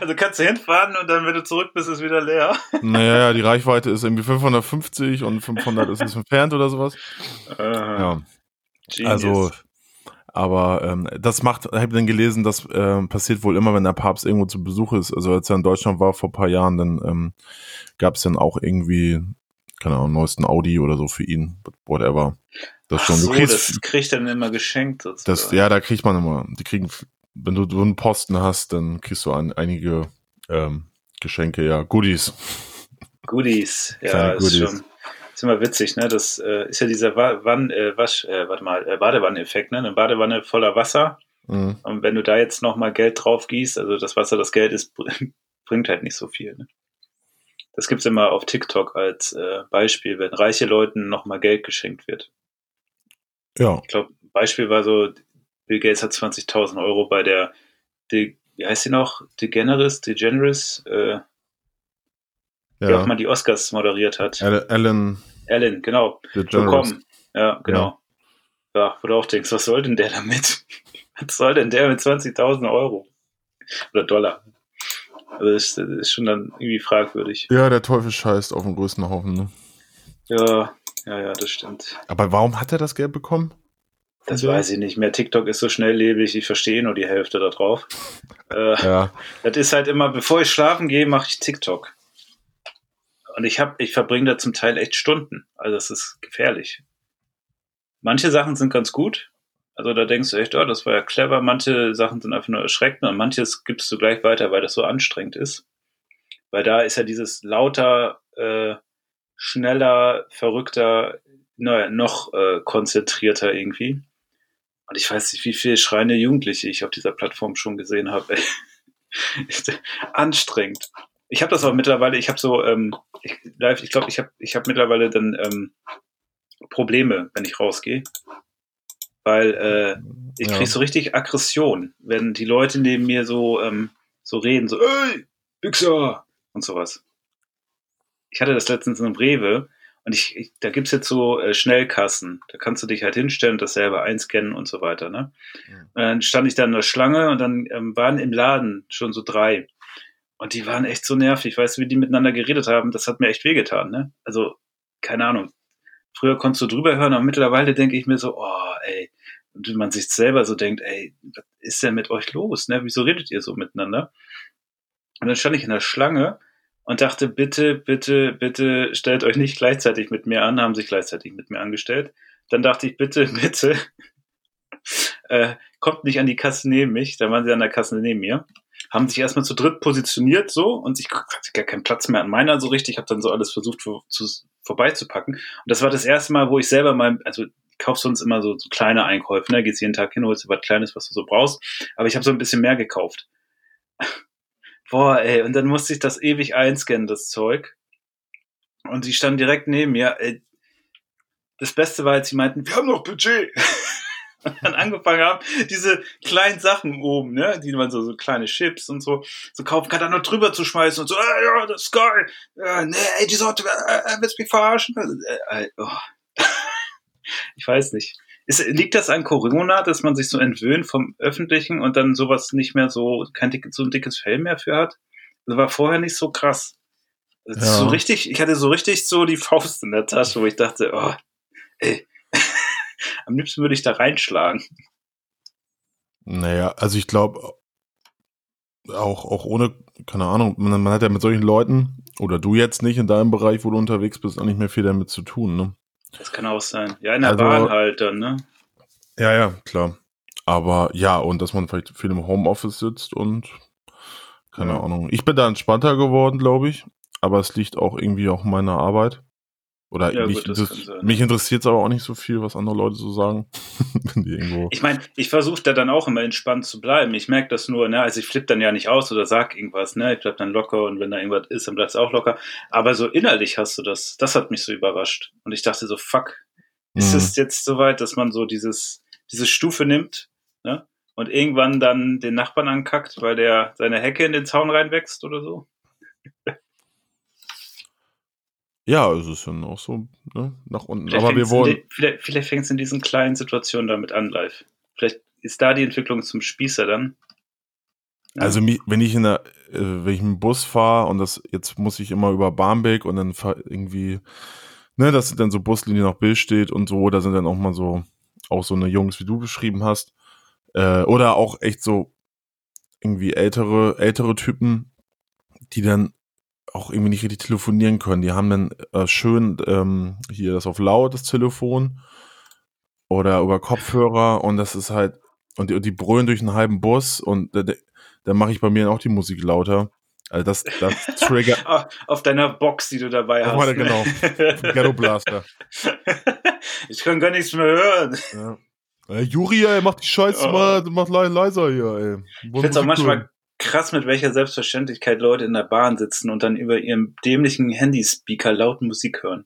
Also kannst du hinfahren und dann, wenn du zurück bist, ist wieder leer. naja, ja, die Reichweite ist irgendwie 550 und 500 ist es entfernt oder sowas. Ah, Ja, Genius. also, aber ähm, das macht, ich habe dann gelesen, das ähm, passiert wohl immer, wenn der Papst irgendwo zu Besuch ist. Also als er in Deutschland war vor ein paar Jahren, dann ähm, gab es dann auch irgendwie, keine Ahnung, neuesten Audi oder so für ihn, whatever. Das Ach schon. so, du kriegst, das kriegt dann immer geschenkt das, ja, da kriegt man immer, die kriegen, wenn du so einen Posten hast, dann kriegst du ein, einige ähm, Geschenke, ja, Goodies. Goodies, ja, ist Goodies. schon. Ist immer witzig, ne? Das äh, ist ja dieser Wa Wann, äh, Wasch, äh, warte mal, äh, Badewanneffekt, ne? Eine Badewanne voller Wasser. Mhm. Und wenn du da jetzt nochmal Geld drauf gießt, also das Wasser, das Geld ist, bringt halt nicht so viel. Ne? Das gibt's immer auf TikTok als äh, Beispiel, wenn reiche Leuten nochmal Geld geschenkt wird. Ja, Ich glaube, Beispiel war so, Bill Gates hat 20.000 Euro bei der, De, wie heißt sie noch? DeGeneres, DeGeneres, äh, die auch ja. mal die Oscars moderiert hat. Alan Ellen, genau, bekommen. Ja, genau. Ja. wo du auch denkst, was soll denn der damit? Was soll denn der mit 20.000 Euro? Oder Dollar? Also das ist, das ist schon dann irgendwie fragwürdig. Ja, der Teufel scheißt auf den größten Haufen, ne? Ja, ja, ja, das stimmt. Aber warum hat er das Geld bekommen? Das weiß ich nicht mehr. TikTok ist so schnelllebig, ich verstehe nur die Hälfte da drauf. Äh, Ja, Das ist halt immer, bevor ich schlafen gehe, mache ich TikTok. Und ich hab, ich verbringe da zum Teil echt Stunden. Also es ist gefährlich. Manche Sachen sind ganz gut. Also da denkst du echt, oh, das war ja clever. Manche Sachen sind einfach nur erschreckend und manches gibst du gleich weiter, weil das so anstrengend ist. Weil da ist ja dieses lauter, äh, schneller, verrückter, naja, noch äh, konzentrierter irgendwie. Und ich weiß nicht, wie viele schreiende Jugendliche ich auf dieser Plattform schon gesehen habe. anstrengend. Ich habe das auch mittlerweile, ich habe so, ähm, ich, live, ich glaube, ich habe ich hab mittlerweile dann ähm, Probleme, wenn ich rausgehe. Weil äh, ich Ja. krieg so richtig Aggression, wenn die Leute neben mir so, ähm, so reden, so, ey, Wichser und sowas. Ich hatte das letztens in einem Rewe und ich, ich da gibt's jetzt so äh, Schnellkassen. Da kannst du dich halt hinstellen und das selber einscannen und so weiter. Ne? Und dann stand ich da in der Schlange und dann ähm, waren im Laden schon so drei. Und die waren echt so nervig. Weißt du, wie die miteinander geredet haben? Das hat mir echt wehgetan. Ne? Also, keine Ahnung. Früher konntest du drüber hören, aber mittlerweile denke ich mir so, oh, ey. Und wenn man sich selber so denkt, ey, was ist denn mit euch los? Ne? Wieso redet ihr so miteinander? Und dann stand ich in der Schlange und dachte, bitte, bitte, bitte stellt euch nicht gleichzeitig mit mir an, haben sich gleichzeitig mit mir angestellt. Dann dachte ich, bitte, bitte, äh, kommt nicht an die Kasse neben mich. Da waren sie an der Kasse neben mir. Haben sich erstmal zu dritt positioniert so und ich hatte gar keinen Platz mehr an meiner so richtig. Ich habe dann so alles versucht vor, zu, vorbeizupacken. Und das war das erste Mal, wo ich selber mal, also kaufst sonst immer so, so kleine Einkäufe, ne? Gehst jeden Tag hin, holst dir was Kleines, was du so brauchst. Aber ich habe so ein bisschen mehr gekauft. Boah, ey, und dann musste ich das ewig einscannen, das Zeug. Und die standen direkt neben mir. Ey. Das Beste war, als sie meinten, wir haben noch Budget. Und dann angefangen haben, diese kleinen Sachen oben, ne, die man so, so kleine Chips und so, so kaufen kann, dann noch drüber zu schmeißen und so, äh, ja, das ist geil. Äh, nee, ey, die Sorte, äh, äh, willst du mich verarschen? Äh, äh, oh. Ich weiß nicht. Ist, liegt das an Corona, dass man sich so entwöhnt vom Öffentlichen und dann sowas nicht mehr so, kein so ein dickes Fell mehr für hat? Das war vorher nicht so krass. Ja. So richtig, ich hatte so richtig so die Faust in der Tasche, wo ich dachte, oh, ey, am liebsten würde ich da reinschlagen. Naja, also ich glaube, auch, auch ohne, keine Ahnung, man, man hat ja mit solchen Leuten, oder du jetzt nicht in deinem Bereich, wo du unterwegs bist, auch nicht mehr viel damit zu tun, ne? Das kann auch sein. Ja, in der Also- Bahn halt dann, ne? Ja, ja, klar. Aber ja, und dass man vielleicht viel im Homeoffice sitzt und keine Ja. Ahnung. Ich bin da entspannter geworden, glaube ich. Aber es liegt auch irgendwie auch in meiner Arbeit. Oder Ja, mich, gut, das mich interessiert es aber auch nicht so viel, was andere Leute so sagen. Ich meine, ich versuche da dann auch immer entspannt zu bleiben. Ich merke das nur, ne? Also ich flippe dann ja nicht aus oder sag irgendwas, ne? Ich bleib dann locker und wenn da irgendwas ist, dann bleibst du auch locker. Aber so innerlich hast du das. Das hat mich so überrascht. Und ich dachte so, fuck, ist Mhm. es jetzt soweit, dass man so dieses, diese Stufe nimmt, ne? Und irgendwann dann den Nachbarn ankackt, weil der seine Hecke in den Zaun reinwächst oder so? Ja, es ist dann auch so, ne? Nach unten. Vielleicht aber wir wollen. den- vielleicht, vielleicht fängt es in diesen kleinen Situationen damit an, live. Vielleicht ist da die Entwicklung zum Spießer dann. Ja. Also wenn ich in der, äh, wenn ich im Bus fahre und das jetzt muss ich immer über Barmbek und dann irgendwie, ne, dass dann so Buslinie nach Bill steht und so, da sind dann auch mal so auch so eine Jungs, wie du beschrieben hast, äh, oder auch echt so irgendwie ältere ältere Typen, die dann auch irgendwie nicht richtig telefonieren können. Die haben dann äh, schön ähm, hier das auf laut das Telefon oder über Kopfhörer und das ist halt und die, und die brüllen durch einen halben Bus und da, da mache ich bei mir auch die Musik lauter. Also das, das triggert. Ah, Auf deiner Box, die du dabei hast. meiner, ne? genau. Ghetto Blaster. ich kann gar nichts mehr hören. Ja. Äh, Juri, ey, mach die Scheiße Oh. mal, mach le leiser hier, ey. Ich finde es auch manchmal krass, mit welcher Selbstverständlichkeit Leute in der Bahn sitzen und dann über ihrem dämlichen Handyspeaker laut Musik hören.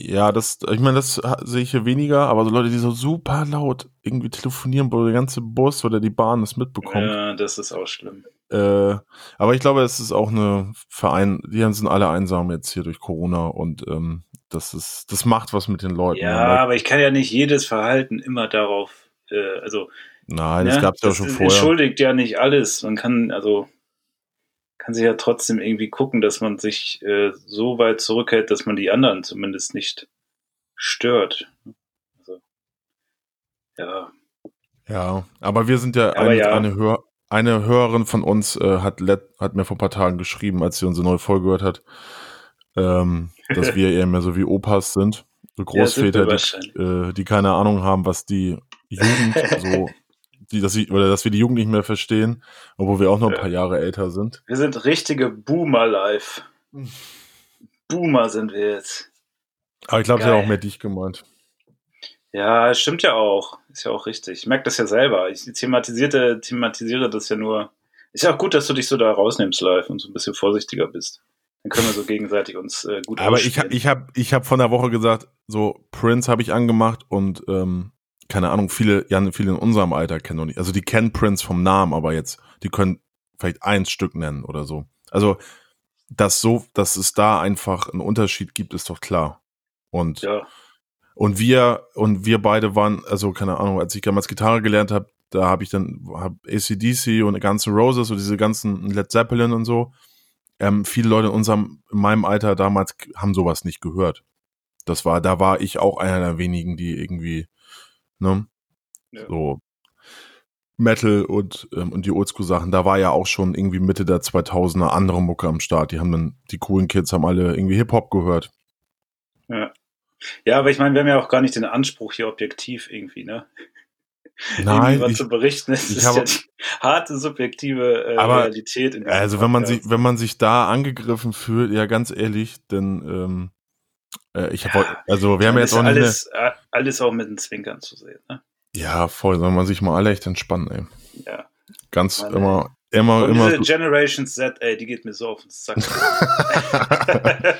Ja, das, ich meine, das sehe ich hier weniger, aber so Leute, die so super laut irgendwie telefonieren, wo der ganze Bus oder die Bahn das mitbekommt. Ja, das ist auch schlimm. Äh, aber ich glaube, es ist auch eine Verein, die sind alle einsam jetzt hier durch Corona und ähm, das ist, das macht was mit den Leuten. Ja, aber ich kann ja nicht jedes Verhalten immer darauf, äh, also Nein, das ne, ja das schon ist- vorher. entschuldigt ja nicht alles. Man kann, also kann sich ja trotzdem irgendwie gucken, dass man sich äh, so weit zurückhält, dass man die anderen zumindest nicht stört. Also, ja. Ja, aber wir sind ja, Aber eine, ja. eine, Hör, eine Hörerin von uns äh, hat, hat mir vor ein paar Tagen geschrieben, als sie unsere neue Folge gehört hat, ähm, dass wir eher mehr so wie Opas sind, so Ja, sind Großväter, die, wahrscheinlich. äh, die keine Ahnung haben, was die Jugend so, die, dass sie, oder dass wir die Jugend nicht mehr verstehen, obwohl wir auch noch ein paar Jahre älter sind. Wir sind richtige Boomer live. Boomer sind wir jetzt. Aber ich glaube, sie hat Geil. auch mehr dich gemeint. Ja, stimmt ja auch. Ist ja auch richtig. Ich merke das ja selber. Ich thematisierte, thematisiere das ja nur Ist ja auch gut, dass du dich so da rausnimmst live und so ein bisschen vorsichtiger bist. Dann können wir so gegenseitig uns äh, gut Aber ich, ich habe ich hab von der Woche gesagt, so Prince habe ich angemacht und ähm, keine Ahnung, viele, ja, viele in unserem Alter kennen noch nicht. Also die kennen Prince vom Namen, aber jetzt, die können vielleicht ein Stück nennen oder so. Also, dass so, dass es da einfach einen Unterschied gibt, ist doch klar. Und, Ja, und wir, und wir beide waren, also keine Ahnung, als ich damals Gitarre gelernt habe, da habe ich dann hab ACDC und Guns N' Roses und diese ganzen Led Zeppelin und so. Ähm, viele Leute in unserem, in meinem Alter damals haben sowas nicht gehört. Das war, da war ich auch einer der wenigen, die irgendwie, ne, Ja. so Metal und, ähm, und die Oldschool-Sachen, da war ja auch schon irgendwie Mitte der 2000er andere Mucke am Start. Die haben dann, die coolen Kids haben alle irgendwie Hip-Hop gehört. ja. Ja, aber ich meine, wir haben ja auch gar nicht den Anspruch, hier objektiv irgendwie, ne? Nein, ich, zu berichten. Es ist habe- ja die harte subjektive äh, Aber, Realität. Also wenn man Podcast. sich, wenn man sich da angegriffen fühlt, ja ganz ehrlich, dann, ähm, äh, ich habe, Ja, also wir haben ja jetzt auch nicht, alles, äh, alles auch mit den Zwinkern zu sehen, ne? eine, ja voll, soll man sich mal alle echt entspannen, ey. Ja. Ganz Mann, immer, immer, Und immer. diese Generation Z, ey, die geht mir so auf den Sack.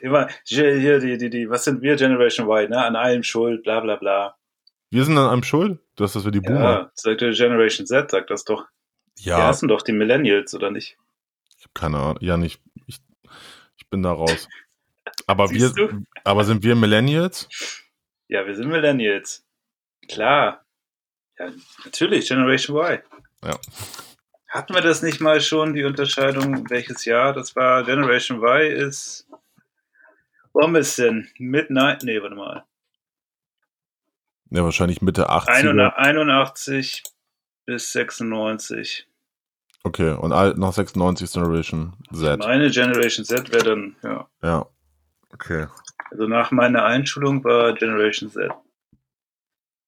Immer, hier, die, die, die, was sind wir, Generation Y, ne? An allem schuld, bla, bla, bla. wir sind an einem schuld, dass das wir die Boomer. Ja, sagt der Generation Z, sagt das doch. Ja, heißen doch die Millennials, oder nicht? ich habe keine Ahnung, ja nicht, ich, ich bin da raus. Aber wir, du? aber sind wir Millennials? Ja, wir sind Millennials. Klar. Ja, natürlich, Generation Y. Ja. Hatten wir das nicht mal schon, die Unterscheidung, welches Jahr das war? Generation Y ist. Wir es denn? Midnight? Nee, warte mal. Ja, wahrscheinlich Mitte 80er. 81 bis 96. Okay, und all, nach 96 ist Generation Z. Meine Generation Z wäre dann, ja. Ja. Okay. Also nach meiner Einschulung war Generation Z.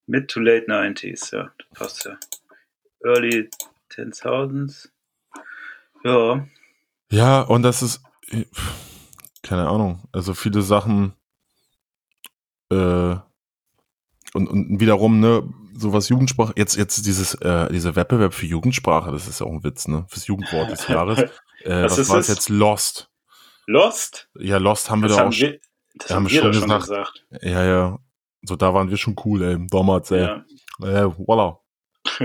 Mid to late 90s, ja. Das passt ja. Early 10.000s. Ja. Ja, und das ist, keine Ahnung, also viele Sachen, äh, und, und wiederum, ne, sowas Jugendsprache, jetzt, jetzt dieses, äh, dieser Wettbewerb für Jugendsprache, das ist ja auch ein Witz, ne, fürs Jugendwort des Jahres. Äh, Was war es jetzt? Lost. Lost? Ja, Lost haben wir Das da haben auch schon, wir, das haben wir schon schon gesagt. gesagt. ja, ja, so da waren wir schon cool, ey, damals, ey. Ja. Äh, voila.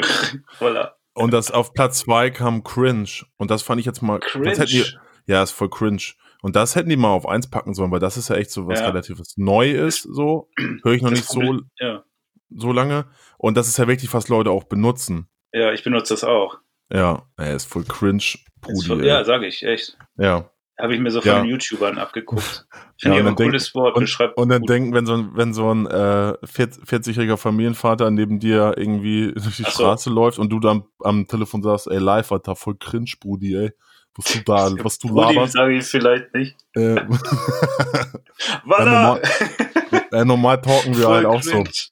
voilà. Und das auf Platz zwei kam Cringe. Und das fand ich jetzt mal. Cringe. Die, ja, ist voll cringe. Und das hätten die mal auf eins packen sollen, weil das ist ja echt so was Ja. relatives neu ist, so. Höre ich noch Das nicht so, Problem- Ja. So lange. Und das ist ja wirklich, was Leute auch benutzen. ja, ich benutze das auch. Ja, er ist voll cringe, Brudi. ja, sage ich, echt. ja. Habe ich mir so von Ja. den YouTubern abgeguckt. Ja, Finde ich und aber ein cooles Wort. Und, beschreibt und dann gut. denken, wenn so ein, wenn so ein äh, 40-jähriger Familienvater neben dir irgendwie durch die Ach so. Straße läuft und du dann am Telefon sagst, ey, live, Alter, voll cringe, Brudi, ey. Was du da, was du Rudi laberst. sage ich vielleicht nicht. Äh, Voilà! äh, normal talken wir Voll halt auch cringe. so.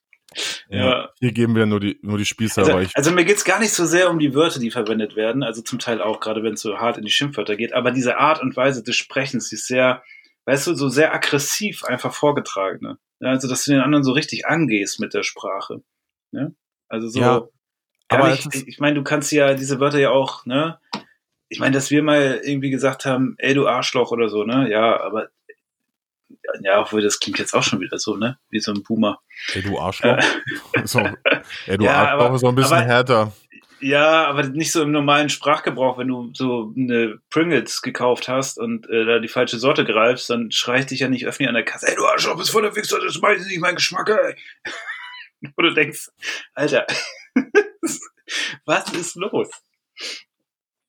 Ja. Hier geben wir nur die, nur die Spieße, aber Also, ich, also mir geht's gar nicht so sehr um die Wörter, die verwendet werden, also zum Teil auch, gerade wenn es so hart in die Schimpfwörter geht, aber diese Art und Weise des Sprechens die ist sehr, weißt du, so sehr aggressiv einfach vorgetragen. Ne? Ja, Also, dass du den anderen so richtig angehst mit der Sprache. Ne? Also so, Ja, aber nicht, ist- ich meine, du kannst ja diese Wörter ja auch, ne? Ich meine, dass wir mal irgendwie gesagt haben, ey, du Arschloch oder so, ne? Ja, aber ja, obwohl das klingt jetzt auch schon wieder so, ne? Wie so ein Boomer. ey, du Arschloch. so, ey, du Ja, Arschloch aber- ist so ein bisschen aber- härter. Ja, aber nicht so im normalen Sprachgebrauch, wenn du so eine Pringles gekauft hast und äh, da die falsche Sorte greifst, dann schrei ich dich ja nicht öffentlich an der Kasse, ey du Arschloch, bist voll der Wichser, das ist nicht mein Geschmack, ey. Wo du denkst, Alter, was ist los?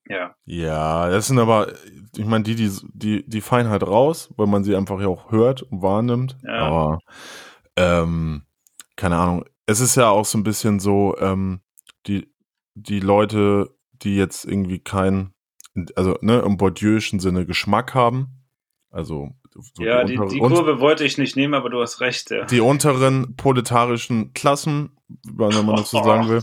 Ja, Ja, das sind aber, ich meine, die, die, die, die fallen halt raus, weil man sie einfach ja auch hört und wahrnimmt. Ja. Aber, ähm, keine Ahnung. Es ist ja auch so ein bisschen so, ähm, die, die Leute, die jetzt irgendwie kein, also, ne, im Bourdieu'schen Sinne Geschmack haben. Also, so ja die, die un- Kurve wollte ich nicht nehmen, aber du hast recht, ja. die unteren proletarischen Klassen, wenn man das so sagen will.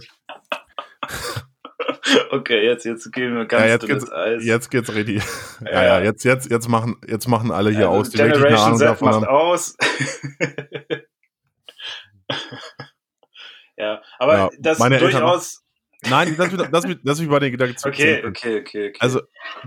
Okay, jetzt, jetzt gehen wir ganz Ja, jetzt geht's, Eis. jetzt geht's richtig. Ja, Ja. ja, jetzt, jetzt, jetzt machen, jetzt machen alle hier Also aus, die wirklich eine Generation Ahnung Z davon macht haben. aus. ja, aber Ja, das meine Eltern durchaus, nein, lass mich, lass mich, lass mich bei den Gedanken zu. Okay, okay, okay, okay. Also,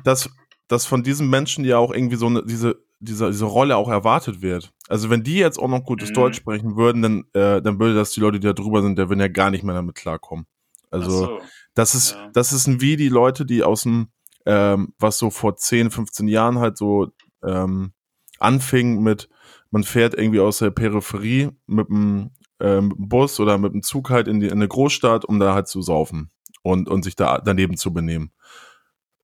dass, dass von diesen Menschen ja auch irgendwie so eine, diese, diese, diese Rolle auch erwartet wird. Also, wenn die jetzt auch noch gutes Mhm. Deutsch sprechen würden, dann, äh, dann würde das die Leute, die da drüber sind, der würden ja gar nicht mehr damit klarkommen. Ach Also, so. Das ist, Ja. das ist wie die Leute, die aus dem, ähm, was so vor 10, 15 Jahren halt so ähm, anfing mit, man fährt irgendwie aus der Peripherie mit dem ähm, Bus oder mit dem Zug halt in, die, in eine Großstadt, um da halt zu saufen und, und sich da daneben zu benehmen.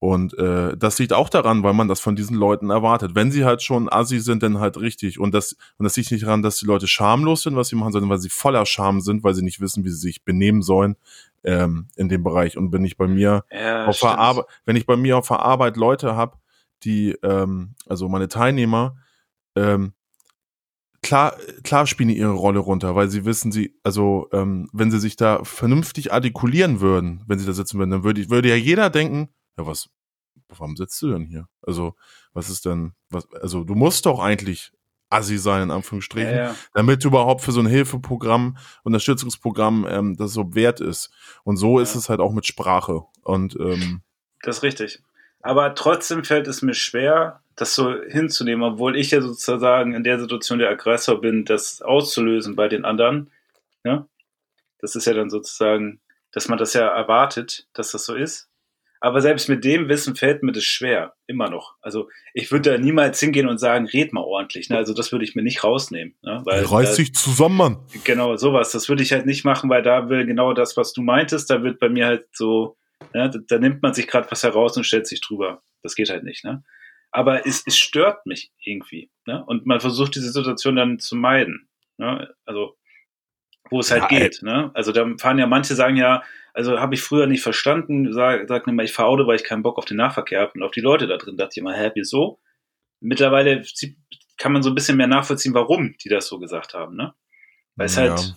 Und äh, das liegt auch daran, weil man das von diesen Leuten erwartet. Wenn sie halt schon Assi sind, dann halt richtig. Und das, und das liegt nicht daran, dass die Leute schamlos sind, was sie machen, sondern weil sie voller Scham sind, weil sie nicht wissen, wie sie sich benehmen sollen ähm, in dem Bereich. Und wenn ich bei mir Ja, auf der. Arbeit, wenn ich bei mir auf der Arbeit Leute habe, die, ähm, also meine Teilnehmer, ähm, klar, klar spielen die ihre Rolle runter, weil sie wissen, sie, also ähm, wenn sie sich da vernünftig artikulieren würden, wenn sie da sitzen würden, dann würde, würde ja jeder denken, ja was, warum sitzt du denn hier? Also was ist denn, was, also du musst doch eigentlich Assi sein, in Anführungsstrichen, Ja, ja. damit du überhaupt für so ein Hilfeprogramm, Unterstützungsprogramm ähm, das so wert ist. Und so ist Ja. es halt auch mit Sprache. Und ähm, Das ist richtig. Aber trotzdem fällt es mir schwer, das so hinzunehmen, obwohl ich ja sozusagen in der Situation der Aggressor bin, das auszulösen bei den anderen. Ja? Das ist ja dann sozusagen, dass man das ja erwartet, dass das so ist. Aber selbst mit dem Wissen fällt mir das schwer, immer noch. Also ich würde da niemals hingehen und sagen, red mal ordentlich. Ne? Also das würde ich mir nicht rausnehmen. Ne? Weil reiß dich zusammen, Mann. Genau, sowas. Das würde ich halt nicht machen, weil da will genau das, was du meintest, da wird bei mir halt so, ja, da, da nimmt man sich gerade was heraus und stellt sich drüber. Das geht halt nicht, ne? Aber es, es stört mich irgendwie, ne? Und man versucht diese Situation dann zu meiden, ne? Also, wo es halt Ja, geht, ne? Also da fahren ja manche sagen ja, also habe ich früher nicht verstanden, sag, sag immer, ich fahre Auto, weil ich keinen Bock auf den Nahverkehr habe und auf die Leute da drin. Dachte ich immer, hä, wieso? Mittlerweile kann man so ein bisschen mehr nachvollziehen, warum die das so gesagt haben, ne? Weil es Ja. halt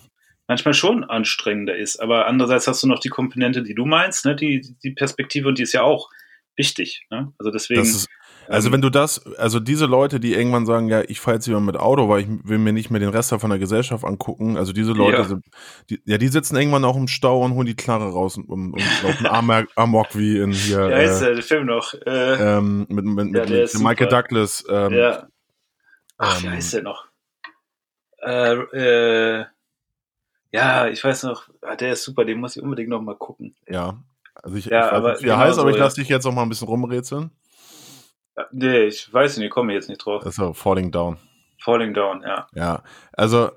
manchmal schon anstrengender ist. Aber andererseits hast du noch die Komponente, die du meinst, ne? die, die Perspektive und die ist ja auch wichtig. Ne? Also deswegen. Das ist, also ähm, wenn du das, also diese Leute, die irgendwann sagen, ja, ich fahre jetzt lieber mit Auto, weil ich will mir nicht mehr den Rest von der Gesellschaft angucken, also diese Leute, Ja. sind, die, ja, die sitzen irgendwann auch im Stau und holen die Knarre raus und, und, und laufen Amok, Amok wie in hier heißt äh, der, der Film noch? Äh, ähm, mit, mit, Ja, mit, mit ist Michael super. Douglas. Ähm, ja. Ach, wie ähm, heißt der noch? Äh, äh, ja, ich weiß noch, ah, der ist super, den muss ich unbedingt noch mal gucken. ja. Also ich, Ja, ich weiß aber nicht, wie er genau heißt, aber so, ich ja. lasse dich jetzt noch mal ein bisschen rumrätseln. Ja, nee, ich weiß nicht, ich komme jetzt nicht drauf. Also Falling Down. Falling Down, ja. Ja, also,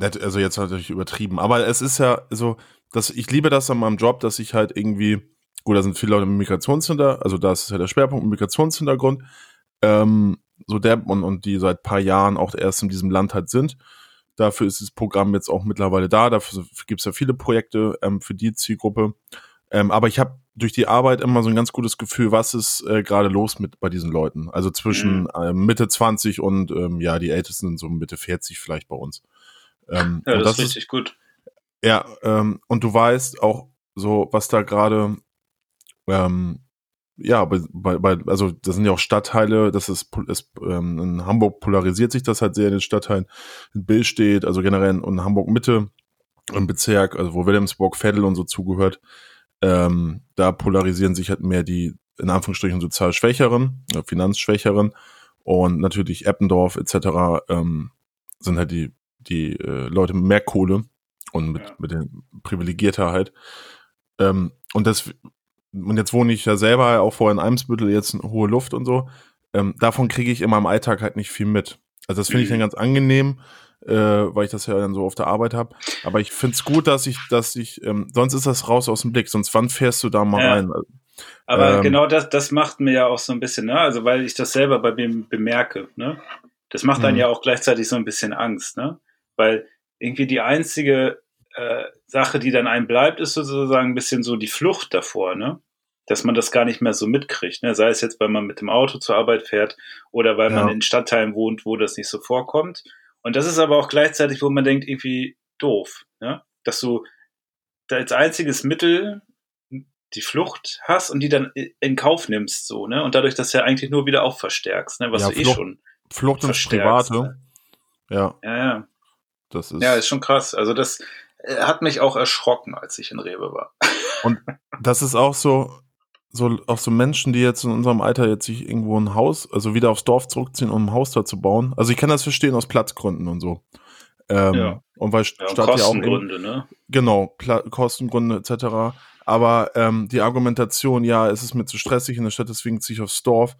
also jetzt natürlich übertrieben, aber es ist ja so, dass ich liebe das an meinem Job, dass ich halt irgendwie, gut, da sind viele Leute mit Migrationshintergrund, also da ist ja der Schwerpunkt Migrationshintergrund, ähm, so der und, und die seit paar Jahren auch erst in diesem Land halt sind. Dafür ist das Programm jetzt auch mittlerweile da, dafür gibt es ja viele Projekte ähm, für die Zielgruppe. Ähm, aber ich habe durch die Arbeit immer so ein ganz gutes Gefühl, was ist äh, gerade los mit bei diesen Leuten. Also zwischen Mhm. äh, Mitte 20 und ähm, ja, die Ältesten sind so Mitte 40 vielleicht bei uns. Ähm, Ja, und das, ist richtig gut. ja, ähm, und du weißt auch so, was da gerade, ähm, ja, bei, bei, also das sind ja auch Stadtteile, das ist, ist ähm, in Hamburg polarisiert sich das halt sehr in den Stadtteilen. In Bill steht, also generell in, in Hamburg Mitte, im Bezirk, also wo Wilhelmsburg, Veddel und so zugehört, ähm, da polarisieren sich halt mehr die, in Anführungsstrichen, sozial Schwächeren, äh, Finanzschwächeren und natürlich Eppendorf etc. Ähm, sind halt die, die äh, Leute mit mehr Kohle und mit, Ja. mit den privilegierter halt. Ähm, und das, und jetzt wohne ich ja selber auch vorher in Eimsbüttel, jetzt in hohe Luft und so. Ähm, davon kriege ich in meinem Alltag halt nicht viel mit. Also das finde ich Mhm. dann ganz angenehm, äh, weil ich das ja dann so auf der Arbeit habe. Aber ich finde es gut, dass ich, dass ich, ähm, sonst ist das raus aus dem Blick, sonst wann fährst du da mal Ja. rein? Aber Ähm, genau das, das macht mir ja auch so ein bisschen, ne? Also weil ich das selber bei mir bemerke, ne? Das macht dann Mhm. ja auch gleichzeitig so ein bisschen Angst, ne? Weil irgendwie die einzige äh, Sache, die dann einem bleibt, ist sozusagen ein bisschen so die Flucht davor, ne? Dass man das gar nicht mehr so mitkriegt, ne? Sei es jetzt, weil man mit dem Auto zur Arbeit fährt oder weil man Ja. in Stadtteilen wohnt, wo das nicht so vorkommt. Und das ist aber auch gleichzeitig, wo man denkt, irgendwie doof, ne? Dass du als einziges Mittel die Flucht hast und die dann in Kauf nimmst, so, ne? Und dadurch das ja eigentlich nur wieder auch verstärkst, ne? Was Ja, du eh Flucht- schon. Flucht ins verstärkst, Private. Ja, Ja, ja. das ist. Ja, ist schon krass. Also das äh, hat mich auch erschrocken, als ich in Rewe war. Und das ist auch so, so, auch so Menschen, die jetzt in unserem Alter jetzt sich irgendwo ein Haus, also wieder aufs Dorf zurückziehen, um ein Haus da zu bauen. Also ich kann das verstehen aus Platzgründen und so. Ähm, Ja. Und weil Ja, und Stadt ja auch Kostengründe, ne? Genau, Pla Kostengründe etc. Aber ähm, die Argumentation, ja, es ist mir zu stressig in der Stadt, deswegen ziehe ich aufs Dorf.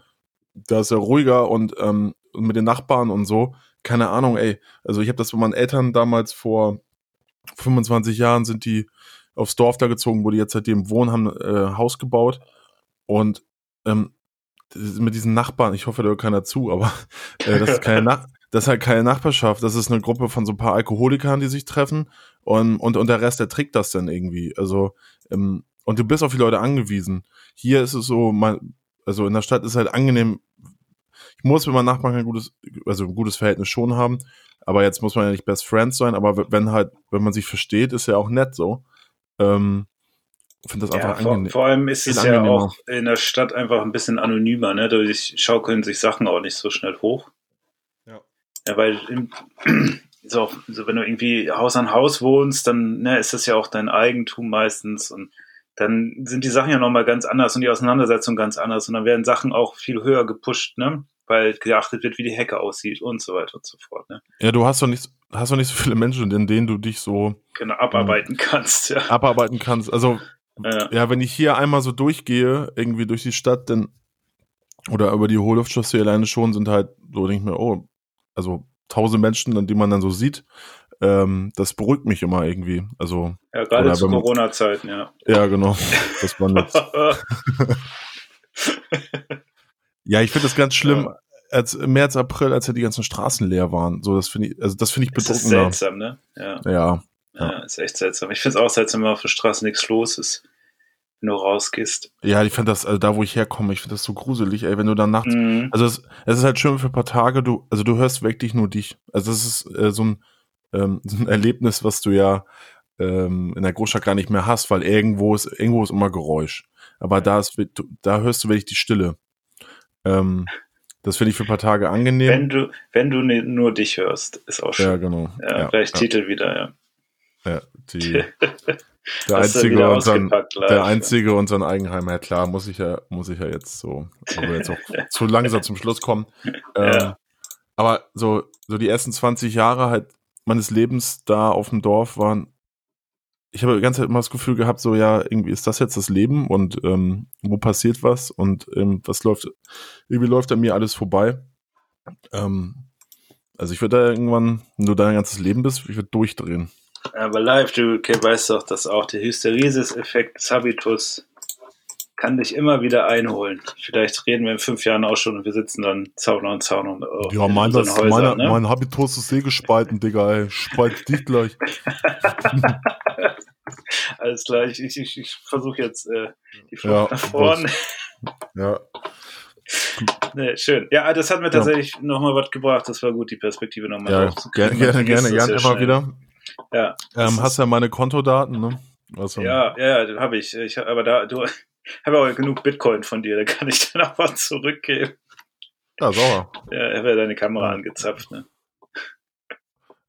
Da ist er ruhiger und ähm, und mit den Nachbarn und so. Keine Ahnung, ey. Also ich habe das bei meinen Eltern damals vor 25 Jahren sind die aufs Dorf da gezogen, wo die jetzt seitdem wohnen, haben äh, Haus gebaut und ähm, mit diesen Nachbarn, ich hoffe, da hört keiner zu, aber äh, das ist keine Nach das ist halt keine Nachbarschaft, das ist eine Gruppe von so ein paar Alkoholikern, die sich treffen und, und, und der Rest, der trägt das dann irgendwie. Also, ähm, und du bist auf die Leute angewiesen. Hier ist es so, man, also in der Stadt ist halt angenehm, ich muss mit meinem Nachbarn ein gutes, also ein gutes Verhältnis schon haben, aber jetzt muss man ja nicht Best Friends sein, aber wenn halt, wenn man sich versteht, ist ja auch nett so. Ähm, finde das Ja, einfach vor, angenehm. vor allem ist es ja auch in der Stadt einfach ein bisschen anonymer, ne? Dadurch schaukeln sich Sachen auch nicht so schnell hoch. Ja. Ja, weil im, so, so wenn du irgendwie Haus an Haus wohnst, dann ne, ist das ja auch dein Eigentum meistens und dann sind die Sachen ja nochmal ganz anders und die Auseinandersetzung ganz anders und dann werden Sachen auch viel höher gepusht, ne? Weil geachtet wird, wie die Hecke aussieht und so weiter und so fort, ne? Ja, du hast doch nicht, hast doch nicht so viele Menschen, in denen du dich so Genau, abarbeiten kannst, ja. abarbeiten kannst. Also ja. Ja, wenn ich hier einmal so durchgehe, irgendwie durch die Stadt, dann oder über die Hohlluftchaussee alleine schon, sind halt so, denke ich mir, oh, also tausend Menschen, die man dann so sieht, ähm, das beruhigt mich immer irgendwie. Also, Ja, gerade zu Corona-Zeiten, ja. ja, genau. Das war jetzt. Ja, ich finde das ganz schlimm, Ja. als März, April, als ja die ganzen Straßen leer waren. So, das finde ich, also das finde ich Das ist seltsam, ne? Ja. Ja. Ja, ist echt seltsam. Ich finde es auch seltsam, wenn auf der Straße nichts los ist, wenn du rausgehst. Ja, ich finde das, also da wo ich herkomme, ich finde das so gruselig, ey, wenn du dann nachts Mhm. Also es, es ist halt schön für ein paar Tage, du, also du hörst wirklich nur dich. Also es ist äh, so, ein, ähm, so ein Erlebnis, was du ja ähm, in der Großstadt gar nicht mehr hast, weil irgendwo ist, irgendwo ist immer Geräusch. Aber da ist, da hörst du wirklich die Stille. Ähm, das finde ich für ein paar Tage angenehm. Wenn du, wenn du ne- nur dich hörst, ist auch ja, schön. genau. Ja, ja, gleich ja, Titel wieder, ja. Ja, die, der einzige und sein, live. der einzige und sein Eigenheim, ja klar, muss ich ja, muss ich ja jetzt so, wir jetzt auch zu langsam zum Schluss kommen. Ähm, Ja. Aber so, so die ersten 20 Jahre halt meines Lebens da auf dem Dorf waren, ich habe die ganze Zeit immer das Gefühl gehabt, so ja, irgendwie ist das jetzt das Leben und ähm, wo passiert was und ähm, was läuft, irgendwie läuft an mir alles vorbei. Ähm, also ich würde da irgendwann, wenn du dein ganzes Leben bist, ich würde durchdrehen. Aber live, du weißt doch, dass auch der Hysteresis-Effekt des Habitus kann dich immer wieder einholen. Vielleicht reden wir in fünf Jahren auch schon und wir sitzen dann Zaun an Zaun und oh, Ja, in mein, das, Häusern, meine, ne? mein Habitus ist eh gespalten, Digga, ey. Spalt dich gleich. Alles klar, ich, ich, ich, versuche jetzt äh, die Flucht Ja, nach vorne. Ja, Nee, schön. Ja, das hat mir tatsächlich nochmal was gebracht. Das war gut, die Perspektive nochmal ja gerne, gerne, gerne, gerne ja immer wieder. Ja, Ähm, hast ja meine Kontodaten, ne? Also, ja, ja, habe ich. ich. Aber da, du, habe auch genug Bitcoin von dir, da kann ich dann auch was zurückgeben. ja, sauer. Ja, ich habe ja deine Kamera angezapft, ne?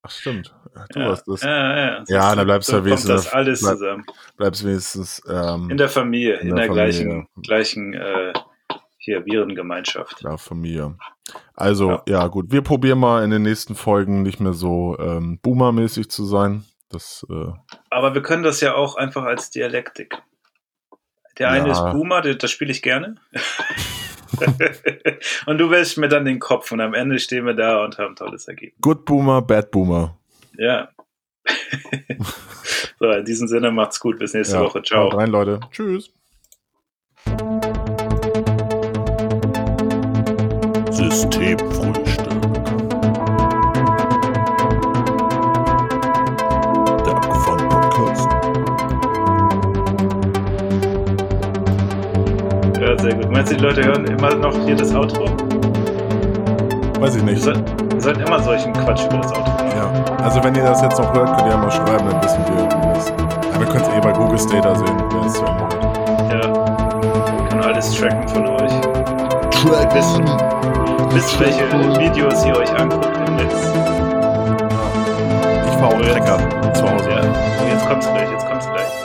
Ach, stimmt. Du ja, hast das. Ja, ja. Ja, da bleibst so du wenigstens- kommt das alles bleib- zusammen. Bleibst wenigstens ähm, In der Familie, in in, der der, Familie, gleichen, gleichen äh, hier Virengemeinschaft. klar, Familie. Also, ja. Ja. gut. Wir probieren mal in den nächsten Folgen nicht mehr so ähm, Boomer-mäßig zu sein. Das, äh, Aber wir können das ja auch einfach als Dialektik. Der eine Ja. ist Boomer, das, spiele ich gerne. und du wäschst mir dann den Kopf und am Ende stehen wir da und haben ein tolles Ergebnis. Good Boomer, Bad Boomer. Ja. so, in diesem Sinne macht's gut. Bis nächste Ja, Woche. Ciao. Haut rein, Leute. Tschüss. Systemfrühstück. Der abgefahrene Podcast. Ja, sehr gut. Meinst du, die Leute hören immer noch hier das Outro? Weiß ich Wir, nicht. soll, wir sollten immer solchen Quatsch über das Outro machen. Ja. Also, wenn ihr das jetzt noch hört, könnt ihr ja mal schreiben, dann wissen wir, wie das. Ja, wir können es eh bei Google Stater sehen, wer es hören hört. Ja. Wir können alles tracken von euch. Track Bis, bis welche Videos ihr euch anguckt im Netz. Ich fahre Trecker zu Hause. Ja. Und jetzt kommt's gleich, jetzt kommt's gleich.